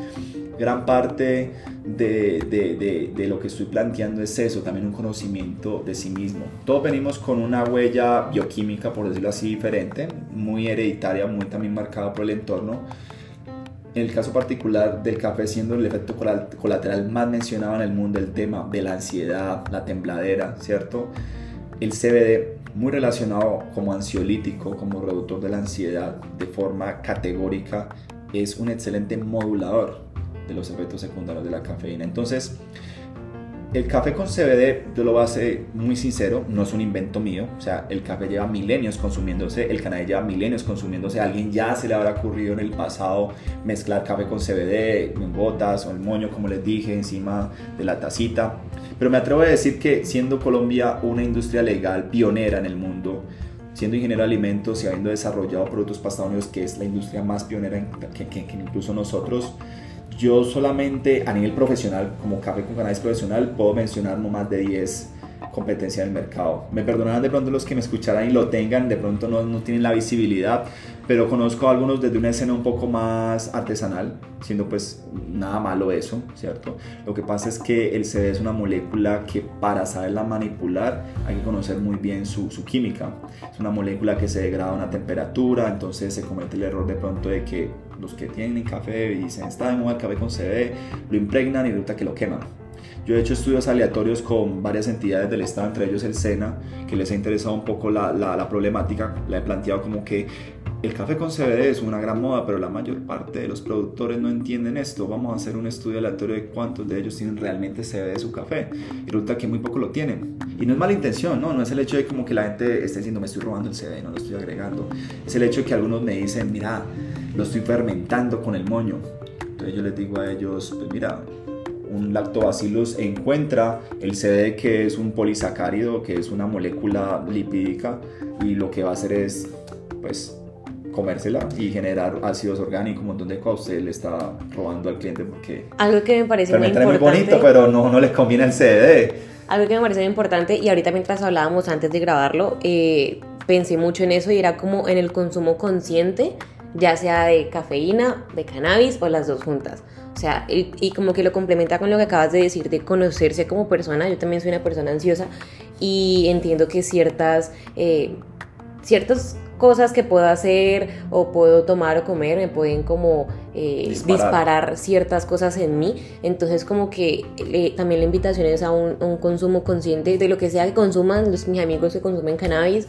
Gran parte de, de, de, lo que estoy planteando es eso, también un conocimiento de sí mismo. Todos venimos con una huella bioquímica, por decirlo así, diferente, muy hereditaria, muy también marcada por el entorno. En el caso particular del café siendo el efecto colateral más mencionado en el mundo, el tema de la ansiedad, la tembladera, ¿cierto? El CBD muy relacionado como ansiolítico, como reductor de la ansiedad de forma categórica, es un excelente modulador de los efectos secundarios de la cafeína. Entonces, el café con CBD, yo lo ser muy sincero, no es un invento mío. O sea, el café lleva milenios consumiéndose, el cannabis lleva milenios consumiéndose. A alguien ya se le habrá ocurrido en el pasado mezclar café con CBD en gotas o el moño, como les dije, encima de la tacita. Pero me atrevo a decir que siendo Colombia una industria legal pionera en el mundo, siendo ingeniero de alimentos y habiendo desarrollado productos para que es la industria más pionera que incluso nosotros, yo solamente a nivel profesional, como café con cannabis profesional, puedo mencionar no más de 10 competencias del mercado. Me perdonarán de pronto los que me escucharan y lo tengan, de pronto no, no tienen la visibilidad, pero conozco a algunos desde una escena un poco más artesanal, siendo pues nada malo eso, ¿cierto? Lo que pasa es que el CD es una molécula que para saberla manipular hay que conocer muy bien su, su química. Es una molécula que se degrada a una temperatura, entonces se comete el error de pronto de que los que tienen café y dicen está de moda el café con CD, lo impregnan y resulta que lo queman yo he hecho estudios aleatorios con varias entidades del Estado, entre ellos el SENA, que les ha interesado un poco la, la, problemática. La he planteado como que el café con CBD es una gran moda, pero la mayor parte de los productores no entienden esto. Vamos a hacer un estudio aleatorio de cuántos de ellos tienen realmente CBD de su café. Y resulta que muy poco lo tienen. Y no es mala intención, ¿no? No es el hecho de como que la gente esté diciendo me estoy robando el CBD, no lo estoy agregando. Es el hecho de que algunos me dicen, mira, lo estoy fermentando con el moño. Entonces yo les digo a ellos, pues mira, un lactobacillus encuentra el CD que es un polisacárido, que es una molécula lipídica y lo que va a hacer es pues comérsela y generar ácidos orgánicos, un montón de cosas, usted le está robando al cliente porque... Algo que me parece muy importante... muy bonito, pero no, no les conviene el CD. Algo que me parece muy importante y ahorita mientras hablábamos antes de grabarlo, eh, pensé mucho en eso y era como en el consumo consciente, ya sea de cafeína, de cannabis o las dos juntas. O sea, y, como que lo complementa con lo que acabas de decir, de conocerse como persona. Yo también soy una persona ansiosa y entiendo que ciertas, eh, ciertas cosas que puedo hacer o puedo tomar o comer me pueden como eh, disparar. ciertas cosas en mí. Entonces como que también la invitación es a un, un, consumo consciente de lo que sea que consuman los, mis amigos que consumen cannabis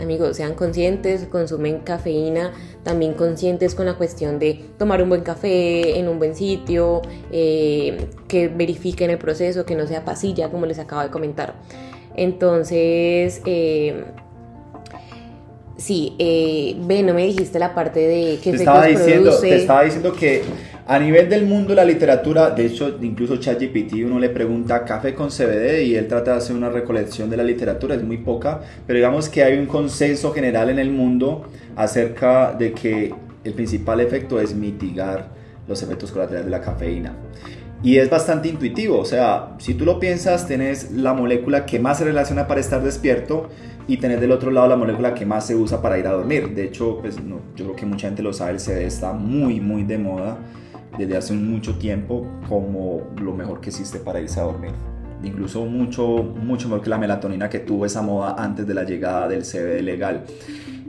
amigos, sean conscientes, consumen cafeína, también conscientes con la cuestión de tomar un buen café en un buen sitio, eh, que verifiquen el proceso, que no sea pasilla, como les acabo de comentar. Entonces, eh, sí, eh, ve, no me dijiste la parte de qué te estaba diciendo, Te estaba diciendo que a nivel del mundo la literatura, de hecho, incluso ChatGPT uno le pregunta café con CBD y él trata de hacer una recolección de la literatura, es muy poca, pero digamos que hay un consenso general en el mundo acerca de que el principal efecto es mitigar los efectos colaterales de la cafeína. Y es bastante intuitivo, o sea, si tú lo piensas, tenés la molécula que más se relaciona para estar despierto y tenés del otro lado la molécula que más se usa para ir a dormir. De hecho, pues, no, yo creo que mucha gente lo sabe, el CD está muy, muy de moda desde hace mucho tiempo como lo mejor que existe para irse a dormir. Incluso mucho, mucho mejor que la melatonina que tuvo esa moda antes de la llegada del CBD legal.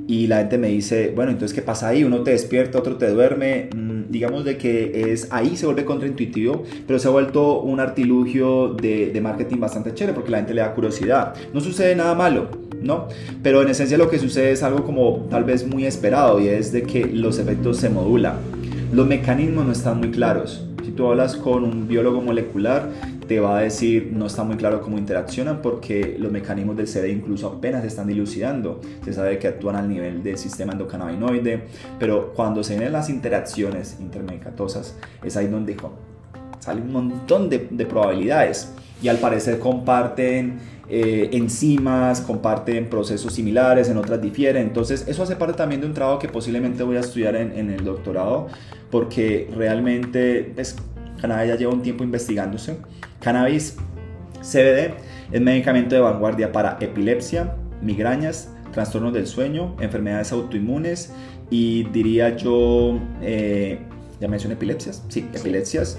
Y la gente me dice, bueno, entonces ¿qué pasa ahí? Uno te despierta, otro te duerme. Mm, digamos de que es ahí se vuelve contraintuitivo, pero se ha vuelto un artilugio de, de marketing bastante chévere porque la gente le da curiosidad. No sucede nada malo, ¿no? Pero en esencia lo que sucede es algo como tal vez muy esperado y es de que los efectos se modulan los mecanismos no están muy claros. Si tú hablas con un biólogo molecular, te va a decir no está muy claro cómo interaccionan porque los mecanismos del CD incluso apenas se están dilucidando. Se sabe que actúan al nivel del sistema endocannabinoide, pero cuando se ven las interacciones intermedicatosas, es ahí donde sale un montón de probabilidades y al parecer comparten eh, enzimas, comparten procesos similares, en otras difieren. Entonces, eso hace parte también de un trabajo que posiblemente voy a estudiar en, el doctorado, porque realmente pues, cannabis ya lleva un tiempo investigándose. Cannabis CBD es medicamento de vanguardia para epilepsia, migrañas, trastornos del sueño, enfermedades autoinmunes y diría yo eh, ya mencioné epilepsias, sí, epilepsias.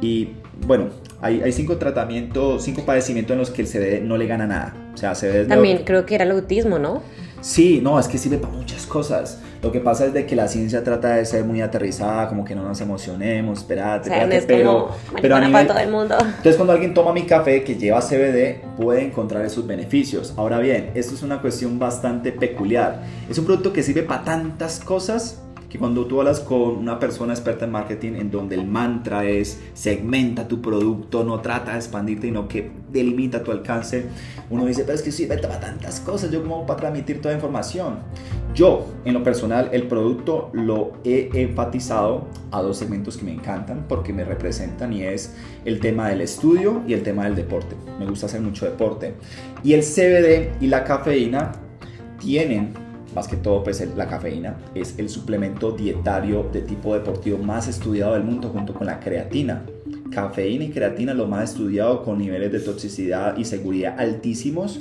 Y bueno, hay, hay, cinco tratamientos, cinco padecimientos en los que el CBD no le gana nada. O sea, CBD También creo que era el autismo, ¿no? Sí, no, es que sirve para muchas cosas. Lo que pasa es de que la ciencia trata de ser muy aterrizada, como que no nos emocionemos, espérate, espérate, pero, pero a nivel... todo el mundo. Entonces cuando alguien toma mi café que lleva CBD, puede encontrar esos beneficios. Ahora bien, esto es una cuestión bastante peculiar. Es un producto que sirve para tantas cosas que cuando tú hablas con una persona experta en marketing en donde el mantra es segmenta tu producto, no trata de expandirte, sino que delimita tu alcance, uno dice, pero es que sirve para tantas cosas, yo como para transmitir toda información. Yo, en lo personal, el producto lo he enfatizado a dos segmentos que me encantan porque me representan y es el tema del estudio y el tema del deporte. Me gusta hacer mucho deporte. Y el CBD y la cafeína tienen más que todo pues la cafeína es el suplemento dietario de tipo deportivo más estudiado del mundo junto con la creatina. Cafeína y creatina lo más estudiado con niveles de toxicidad y seguridad altísimos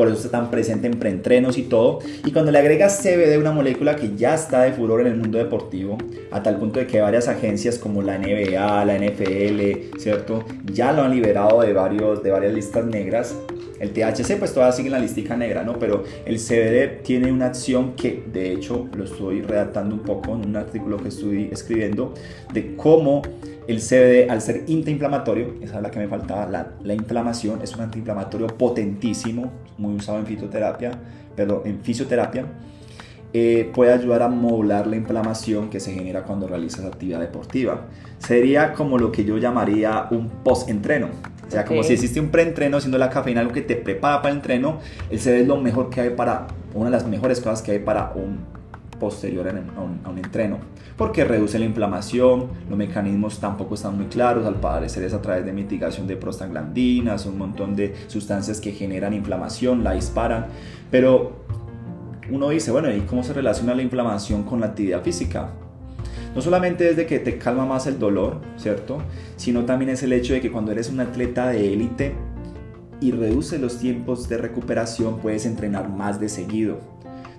por eso está tan presente en preentrenos y todo. Y cuando le agregas CBD, una molécula que ya está de furor en el mundo deportivo, a tal punto de que varias agencias como la NBA, la NFL, ¿cierto? Ya lo han liberado de, varios, de varias listas negras. El THC pues todavía sigue en la listica negra, ¿no? Pero el CBD tiene una acción que de hecho lo estoy redactando un poco en un artículo que estoy escribiendo de cómo el CBD, al ser antiinflamatorio, esa es la que me faltaba, la, la, inflamación, es un antiinflamatorio potentísimo, muy usado en fitoterapia, perdón, en fisioterapia, eh, puede ayudar a modular la inflamación que se genera cuando realizas actividad deportiva. Sería como lo que yo llamaría un post-entreno. O sea, como si existe un pre-entreno, siendo la cafeína algo que te prepara para el entreno, el CBD es lo mejor que hay para, una de las mejores cosas que hay para un posterior a un, entreno, porque reduce la inflamación, los mecanismos tampoco están muy claros, al parecer es a través de mitigación de prostaglandinas, un montón de sustancias que generan inflamación, la disparan, pero uno dice, bueno, ¿y cómo se relaciona la inflamación con la actividad física? No solamente es de que te calma más el dolor, ¿cierto? Sino también es el hecho de que cuando eres un atleta de élite y reduce los tiempos de recuperación, puedes entrenar más de seguido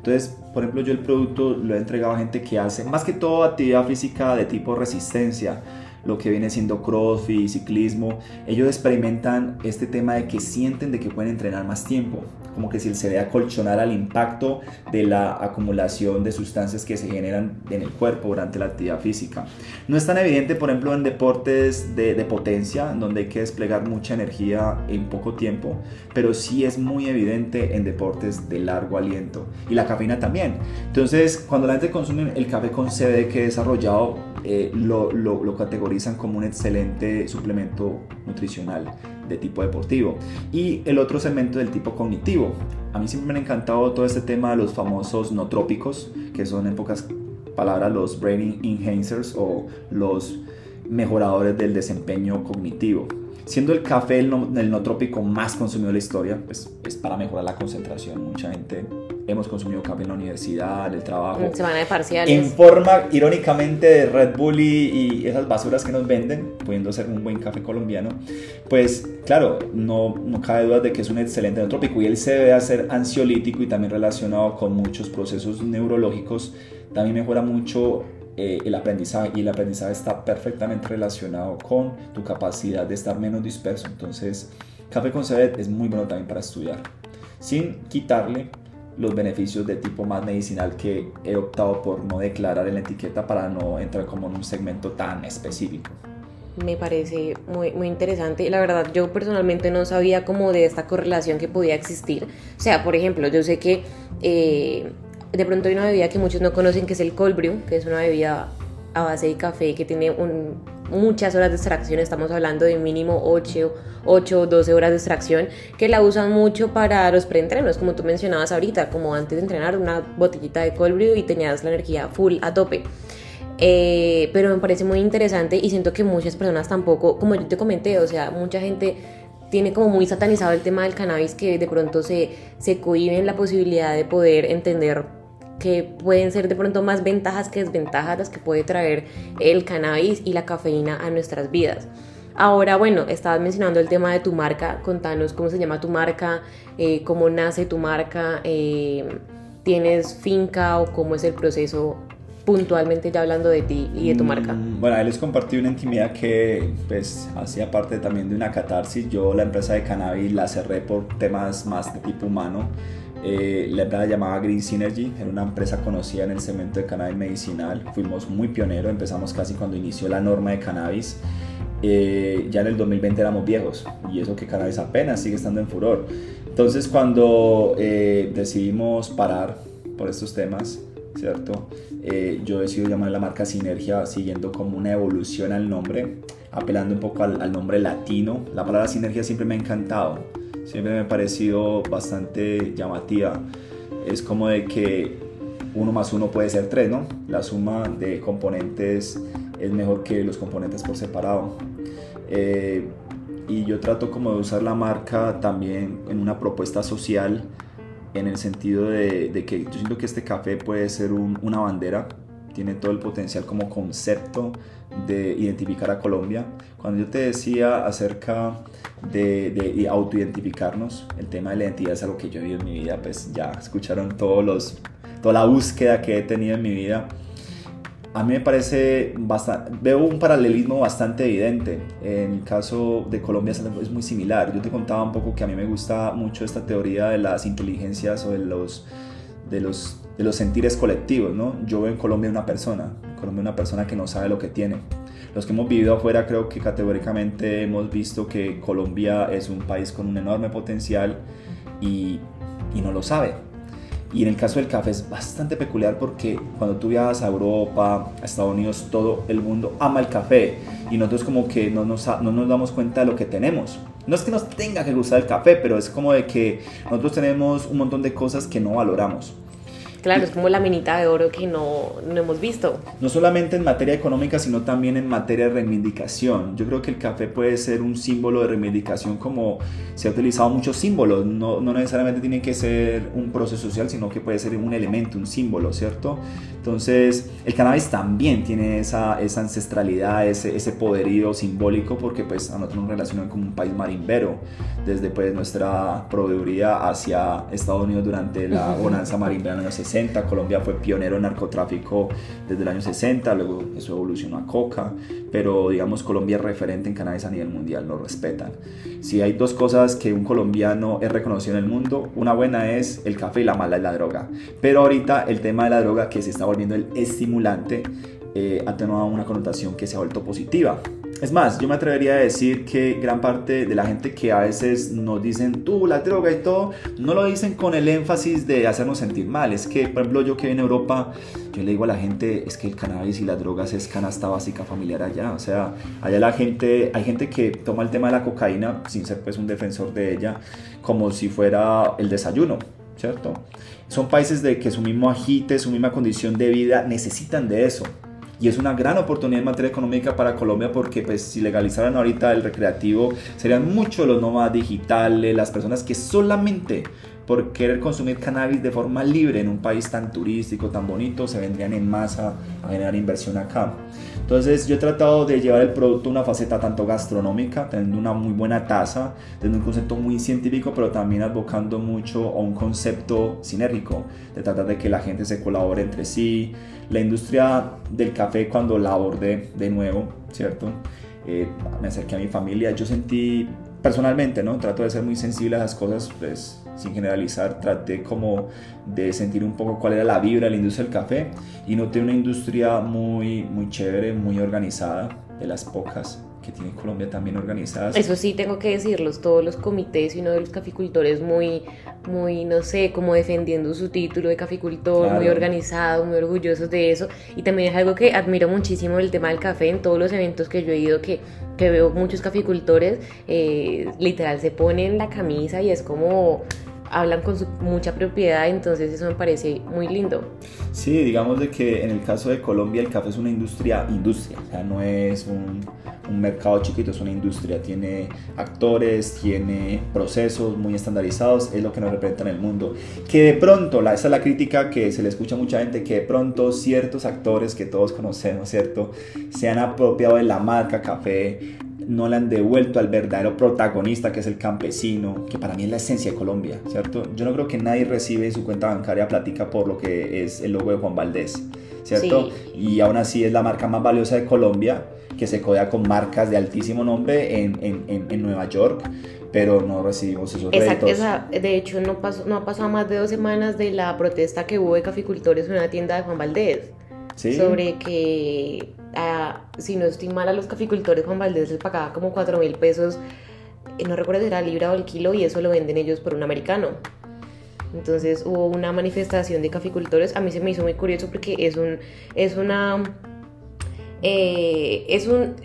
entonces, por ejemplo, yo el producto lo he entregado a gente que hace más que todo actividad física de tipo resistencia, lo que viene siendo crossfit, ciclismo. Ellos experimentan este tema de que sienten de que pueden entrenar más tiempo como que si se ve acolchonar al impacto de la acumulación de sustancias que se generan en el cuerpo durante la actividad física. No es tan evidente, por ejemplo, en deportes de, de potencia, donde hay que desplegar mucha energía en poco tiempo, pero sí es muy evidente en deportes de largo aliento. Y la cafeína también. Entonces, cuando la gente consume el café con CBD que he desarrollado, eh, lo, lo, categorizan como un excelente suplemento nutricional de tipo deportivo. Y el otro segmento del tipo cognitivo. A mí siempre me ha encantado todo este tema de los famosos no trópicos, que son en pocas palabras los brain enhancers o los mejoradores del desempeño cognitivo. Siendo el café el no, el no trópico más consumido de la historia, pues es para mejorar la concentración. Mucha gente hemos consumido café en la universidad, en el trabajo. Semana de parciales. En forma, irónicamente, de Red Bull y, esas basuras que nos venden, pudiendo ser un buen café colombiano, pues claro, no, no cabe duda de que es un excelente trópico y él se debe hacer ansiolítico y también relacionado con muchos procesos neurológicos. También mejora mucho eh, el aprendizaje y el aprendizaje está perfectamente relacionado con tu capacidad de estar menos disperso. Entonces, café con CBD es muy bueno también para estudiar, sin quitarle los beneficios de tipo más medicinal que he optado por no declarar en la etiqueta para no entrar como en un segmento tan específico. Me parece muy, muy interesante. La verdad, yo personalmente no sabía como de esta correlación que podía existir. O sea, por ejemplo, yo sé que eh, de pronto hay una bebida que muchos no conocen que es el cold brew, que es una bebida a base de café que tiene muchas horas de extracción, estamos hablando de mínimo 8, 8 12 horas de extracción, que la usan mucho para los preentrenos, como tú mencionabas ahorita, como antes de entrenar una botellita de cold brew y tenías la energía full a tope. Eh, pero me parece muy interesante y siento que muchas personas tampoco, como yo te comenté, o sea, mucha gente tiene como muy satanizado el tema del cannabis que de pronto se, se cohiben la posibilidad de poder entender que pueden ser de pronto más ventajas que desventajas las que puede traer el cannabis y la cafeína a nuestras vidas. Ahora, bueno, estabas mencionando el tema de tu marca, contanos cómo se llama tu marca, eh, cómo nace tu marca, eh, tienes finca o cómo es el proceso puntualmente ya hablando de ti y de tu marca? Mm, bueno, ahí les compartí una intimidad que pues hacía parte también de una catarsis. Yo la empresa de cannabis la cerré por temas más de tipo humano. Eh, la empresa llamaba Green Synergy, era una empresa conocida en el cemento de cannabis medicinal. Fuimos muy pioneros, empezamos casi cuando inició la norma de cannabis. Eh, ya en el 2020 éramos viejos y eso que cannabis apenas sigue estando en furor. Entonces cuando eh, decidimos parar por estos temas, ¿cierto? Yo decido llamar la marca Sinergia siguiendo como una evolución al nombre, apelando un poco al, al, nombre latino. La palabra Sinergia siempre me ha encantado, siempre me ha parecido bastante llamativa. Es como de que uno más uno puede ser tres, ¿no? La suma de componentes es mejor que los componentes por separado. Eh, y yo trato como de usar la marca también en una propuesta social en el sentido de, que yo siento que este café puede ser una bandera, tiene todo el potencial como concepto de identificar a Colombia. Cuando yo te decía acerca de, de autoidentificarnos, el tema de la identidad es algo que yo vivido en mi vida, pues ya escucharon todos los, toda la búsqueda que he tenido en mi vida a mí me parece bastante, veo un paralelismo bastante evidente. En el caso de Colombia es muy similar. Yo te contaba un poco que a mí me gusta mucho esta teoría de las inteligencias o de los, de los, de los sentires colectivos. ¿no? Yo veo en Colombia una persona, en Colombia una persona que no sabe lo que tiene. Los que hemos vivido afuera creo que categóricamente hemos visto que Colombia es un país con un enorme potencial y, y no lo sabe y en el caso del café es bastante peculiar porque cuando tú viajas a Europa, a Estados Unidos, todo el mundo ama el café y nosotros como que no nos, no nos damos cuenta de lo que tenemos. No es que nos tenga que gustar el café, pero es como de que nosotros tenemos un montón de cosas que no valoramos. Claro, es como la minita de oro que no, no, hemos visto. No solamente en materia económica, sino también en materia de reivindicación. Yo creo que el café puede ser un símbolo de reivindicación como se ha utilizado muchos símbolos. No, no necesariamente tiene que ser un proceso social, sino que puede ser un elemento, un símbolo, ¿cierto? Entonces, el cannabis también tiene esa, esa ancestralidad, ese, ese poderío simbólico, porque pues a nosotros nos relacionan como un país marimbero, desde pues nuestra proveeduría hacia Estados Unidos durante la bonanza marimbera en los 60. Colombia fue pionero en narcotráfico desde el año 60, luego eso evolucionó a coca, pero digamos Colombia es referente en cannabis a nivel mundial, lo respetan. Si hay dos cosas que un colombiano es reconocido en el mundo, una buena es el café y la mala es la droga. Pero ahorita el tema de la droga que se está volviendo el estimulante eh, ha tenido una connotación que se ha vuelto positiva. Es más, yo me atrevería a decir que gran parte de la gente que a veces nos dicen tú, la droga y todo, no lo dicen con el énfasis de hacernos sentir mal. Es que, por ejemplo, yo que en Europa, yo le digo a la gente, es que el cannabis y las drogas es canasta básica familiar allá. O sea, allá la gente, hay gente que toma el tema de la cocaína, sin ser pues un defensor de ella, como si fuera el desayuno. ¿Cierto? Son países de que su mismo agite, su misma condición de vida necesitan de eso y es una gran oportunidad en materia económica para Colombia porque pues si legalizaran ahorita el recreativo serían muchos los nómadas digitales, las personas que solamente por querer consumir cannabis de forma libre en un país tan turístico, tan bonito, se vendrían en masa a generar inversión acá. Entonces yo he tratado de llevar el producto a una faceta tanto gastronómica, teniendo una muy buena tasa, teniendo un concepto muy científico, pero también advocando mucho a un concepto sinérgico, de tratar de que la gente se colabore entre sí. La industria del café cuando la abordé de nuevo, ¿cierto? Eh, me acerqué a mi familia, yo sentí personalmente, ¿no? Trato de ser muy sensible a las cosas, pues sin generalizar, traté como de sentir un poco cuál era la vibra de la industria del café y noté una industria muy, muy chévere, muy organizada, de las pocas que tiene Colombia también organizadas. Eso sí, tengo que decirlos, todos los comités y uno de los caficultores muy, muy, no sé, como defendiendo su título de caficultor, muy organizado, muy orgullosos de eso. Y también es algo que admiro muchísimo el tema del café en todos los eventos que yo he ido, que, que veo muchos caficultores, eh, literal se ponen la camisa y es como hablan con mucha propiedad, entonces eso me parece muy lindo. Sí, digamos de que en el caso de Colombia el café es una industria, industria, o sea, no es un, mercado chiquito, es una industria, tiene actores, tiene procesos muy estandarizados, es lo que nos representa en el mundo. Que de pronto, la, esa es la crítica que se le escucha a mucha gente, que de pronto ciertos actores que todos conocemos, ¿cierto? Se han apropiado de la marca café, no le han devuelto al verdadero protagonista que es el campesino, que para mí es la esencia de Colombia, ¿cierto? Yo no creo que nadie recibe en su cuenta bancaria platica por lo que es el logo de Juan Valdés. ¿cierto? Y aún así es la marca más valiosa de Colombia, que se codea con marcas de altísimo nombre en, en, en, Nueva York, pero no recibimos esos Exacto, de hecho no, pasó, no ha pasado más de dos semanas de la protesta que hubo de caficultores en una tienda de Juan Valdés. ¿Sí? Sobre que, si no estoy mal, a los caficultores Juan Valdés les pagaba como 4 mil pesos, eh, no recuerdo si era libra o el kilo, y eso lo venden ellos por un americano. Entonces hubo una manifestación de caficultores. A mí se me hizo muy curioso porque es un es una eh, es un,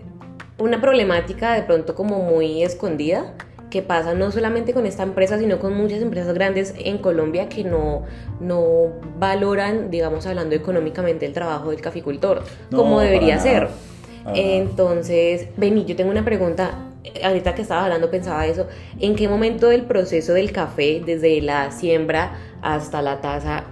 una problemática de pronto como muy escondida que pasa no solamente con esta empresa, sino con muchas empresas grandes en Colombia que no, no valoran, digamos, hablando económicamente, el trabajo del caficultor, como debería ser. Entonces, Beni, yo tengo una pregunta. Ahorita que estaba hablando pensaba eso, ¿en qué momento del proceso del café, desde la siembra hasta la taza,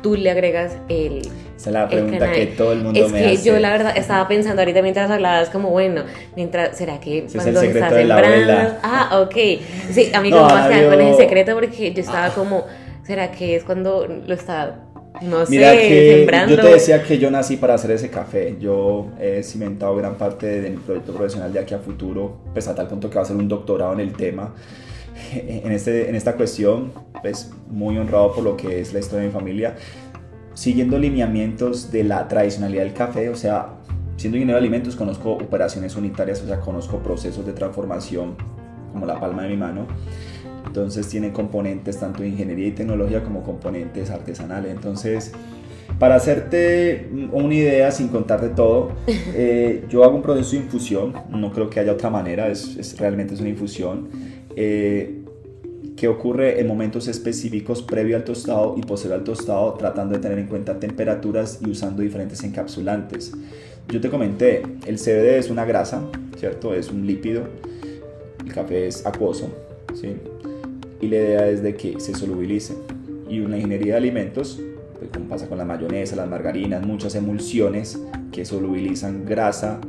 tú le agregas el... Esa es la pregunta que todo el mundo me hace. Es que yo la verdad estaba pensando ahorita mientras hablabas como, bueno, mientras, ¿será que cuando estás sembrando? Ah, ok. Sí, a mí como más que con ese secreto porque yo estaba como, ¿será que es cuando lo está no Mira que Yo te decía que yo nací para hacer ese café. Yo he cimentado gran parte de mi proyecto profesional de aquí a futuro, pues a tal punto que va a ser un doctorado en el tema. En, este, en esta cuestión, pues muy honrado por lo que es la historia de mi familia, siguiendo lineamientos de la tradicionalidad del café, o sea, siendo ingeniero de alimentos, conozco operaciones unitarias, o sea, conozco procesos de transformación como la palma de mi mano. Entonces tiene componentes tanto de ingeniería y tecnología como componentes artesanales. Entonces, para hacerte una idea sin contarte todo, eh, yo hago un proceso de infusión, no creo que haya otra manera, es, realmente es una infusión. Eh, que ocurre en momentos específicos previo al tostado y posterior al tostado, tratando de tener en cuenta temperaturas y usando diferentes encapsulantes. Yo te comenté, el CBD es una grasa, ¿cierto? Es un lípido, el café es acuoso, ¿sí? y la idea es de que se solubilice. Y una ingeniería de alimentos, pues como pasa con la mayonesa, las margarinas, muchas emulsiones que solubilizan grasa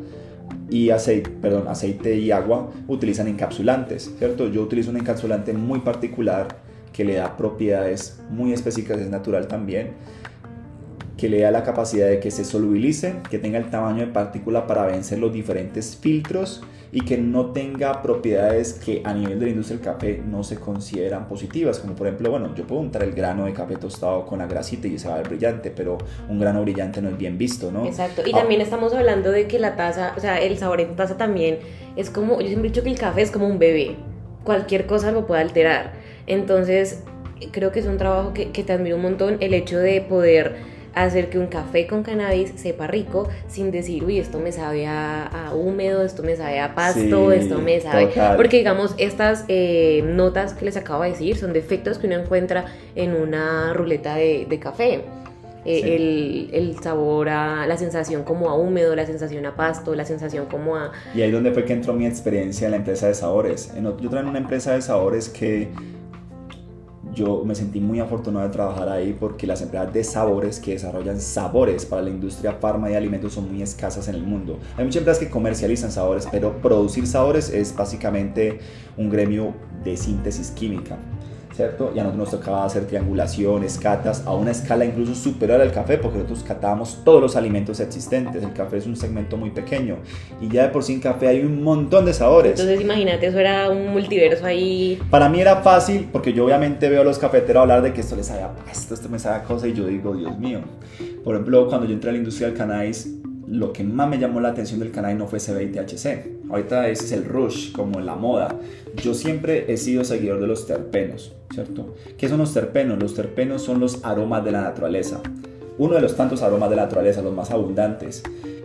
y aceite, perdón, aceite y agua, utilizan encapsulantes, ¿cierto? Yo utilizo un encapsulante muy particular que le da propiedades muy específicas, es natural también, que le da la capacidad de que se solubilice, que tenga el tamaño de partícula para vencer los diferentes filtros y que no tenga propiedades que a nivel de la industria del café no se consideran positivas, como por ejemplo, bueno, yo puedo untar el grano de café tostado con la grasita y se va a ver brillante, pero un grano brillante no es bien visto, ¿no? Exacto, y también estamos hablando de que la taza, o sea, el sabor en taza también es como, yo siempre he dicho que el café es como un bebé, cualquier cosa lo puede alterar, entonces creo que es un trabajo que, que te admiro un montón, el hecho de poder hacer que un café con cannabis sepa rico sin decir, uy, esto me sabe a, húmedo, esto me sabe a pasto, esto me sabe... Porque digamos, estas eh, notas que les acabo de decir son defectos que uno encuentra en una ruleta de, café. Eh, el, el, sabor a la sensación como a húmedo, la sensación a pasto, la sensación como a... Y ahí donde fue que entró mi experiencia en la empresa de sabores. Yo traigo en una empresa de sabores que yo me sentí muy afortunado de trabajar ahí porque las empresas de sabores que desarrollan sabores para la industria farma y alimentos son muy escasas en el mundo. Hay muchas empresas que comercializan sabores, pero producir sabores es básicamente un gremio de síntesis química. ¿Cierto? Y a nosotros nos tocaba hacer triangulaciones, catas, a una escala incluso superior al café, porque nosotros catábamos todos los alimentos existentes. El café es un segmento muy pequeño y ya de por sí en café hay un montón de sabores. Entonces imagínate, eso era un multiverso ahí. Para mí era fácil, porque yo obviamente veo a los cafeteros hablar de que esto les sabe esto, esto me sabe a cosa, y yo digo, Dios mío. Por ejemplo, cuando yo entré a la industria del cannabis, lo que más me llamó la atención del canal no fue CB y THC. Ahorita es el rush, como la moda. Yo siempre he sido seguidor de los terpenos, ¿cierto? ¿Qué son los terpenos? Los terpenos son los aromas de la naturaleza. Uno de los tantos aromas de la naturaleza, los más abundantes,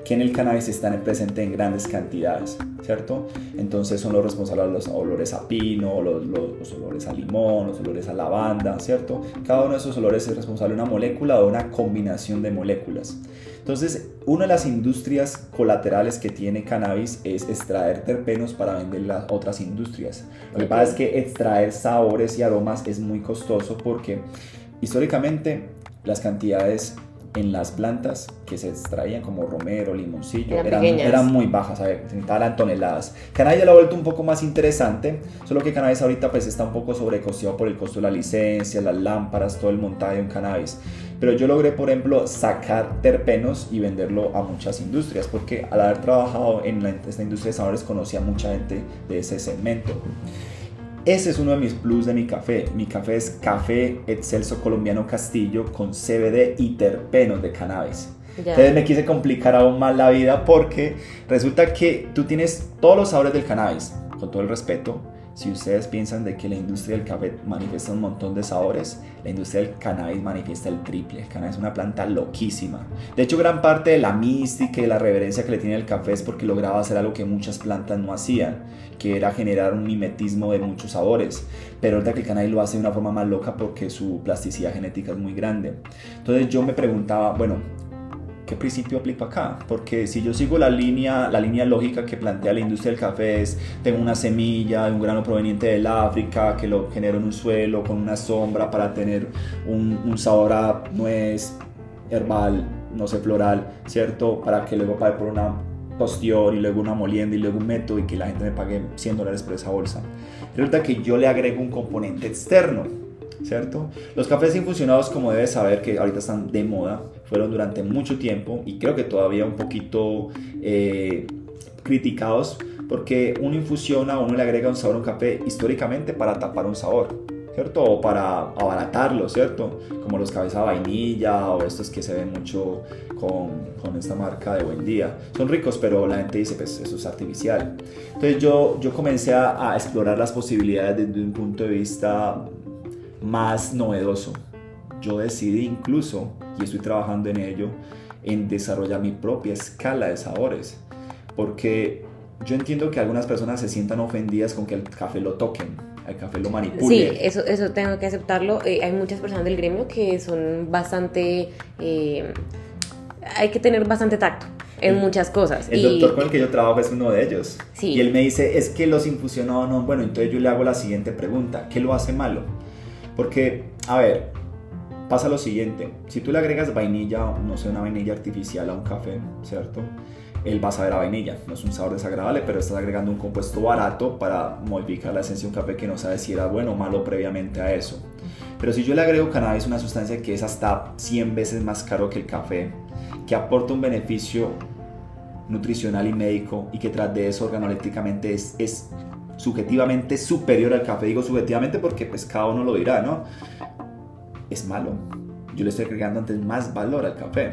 que en el cannabis están presentes en grandes cantidades, ¿cierto? Entonces son los responsables de los olores a pino, los, los, olores a limón, los olores a lavanda, ¿cierto? Cada uno de esos olores es responsable de una molécula o una combinación de moléculas. Entonces, una de las industrias colaterales que tiene cannabis es extraer terpenos para vender a otras industrias. Lo que pasa es que extraer sabores y aromas es muy costoso porque históricamente las cantidades en las plantas que se extraían como romero, limoncillo, eran, eran, muy bajas, eran toneladas. Cannabis ya lo ha vuelto un poco más interesante, solo que cannabis ahorita pues está un poco sobrecosteado por el costo de la licencia, las lámparas, todo el montaje de un cannabis. Pero yo logré, por ejemplo, sacar terpenos y venderlo a muchas industrias, porque al haber trabajado en la, esta industria de sabores conocí a mucha gente de ese segmento. Ese es uno de mis plus de mi café. Mi café es café excelso colombiano Castillo con CBD y terpenos de cannabis. Entonces me quise complicar aún más la vida porque resulta que tú tienes todos los sabores del cannabis, con todo el respeto, si ustedes piensan de que la industria del café manifiesta un montón de sabores, la industria del cannabis manifiesta el triple. El cannabis es una planta loquísima. De hecho, gran parte de la mística y la reverencia que le tiene el café es porque lograba hacer algo que muchas plantas no hacían, que era generar un mimetismo de muchos sabores. Pero ahorita que el cannabis lo hace de una forma más loca porque su plasticidad genética es muy grande. Entonces yo me preguntaba, bueno, ¿qué principio aplico acá? Porque si yo sigo la línea, la línea lógica que plantea la industria del café es, tengo una semilla, un grano proveniente del África, que lo genero en un suelo con una sombra para tener un, un sabor a nuez, herbal, no sé, floral, ¿cierto? Para que luego pague por una tostión y luego una molienda y luego un método y que la gente me pague 100 dólares por esa bolsa. Resulta que yo le agrego un componente externo ¿cierto? Los cafés infusionados, como debes saber, que ahorita están de moda, fueron durante mucho tiempo y creo que todavía un poquito eh, criticados porque uno infusiona, uno le agrega un sabor a un café históricamente para tapar un sabor, ¿cierto? O para abaratarlo, ¿cierto? Como los cafés a vainilla o estos que se ven mucho con, con, esta marca de Buen Día. Son ricos, pero la gente dice, pues eso es artificial. Entonces yo, yo comencé a, a explorar las posibilidades desde un punto de vista más novedoso. Yo decidí incluso, y estoy trabajando en ello, en desarrollar mi propia escala de sabores. Porque yo entiendo que algunas personas se sientan ofendidas con que el café lo toquen, el café lo manipulen. Sí, eso, eso tengo que aceptarlo. Eh, hay muchas personas del gremio que son bastante... Eh, hay que tener bastante tacto en muchas cosas. El doctor con el que yo trabajo es uno de ellos. Sí. Y él me dice, es que los infusionados no, bueno, entonces yo le hago la siguiente pregunta, ¿qué lo hace malo? Porque, a ver, pasa lo siguiente, si tú le agregas vainilla, no sé, una vainilla artificial a un café, ¿cierto? Él va a saber a vainilla, no es un sabor desagradable, pero estás agregando un compuesto barato para modificar la esencia de un café que no sabe si era bueno o malo previamente a eso. Pero si yo le agrego cannabis, una sustancia que es hasta 100 veces más caro que el café, que aporta un beneficio nutricional y médico y que tras de eso organolépticamente es, es subjetivamente superior al café. Digo subjetivamente porque pues cada uno lo dirá, ¿no? Es malo. Yo le estoy agregando antes más valor al café,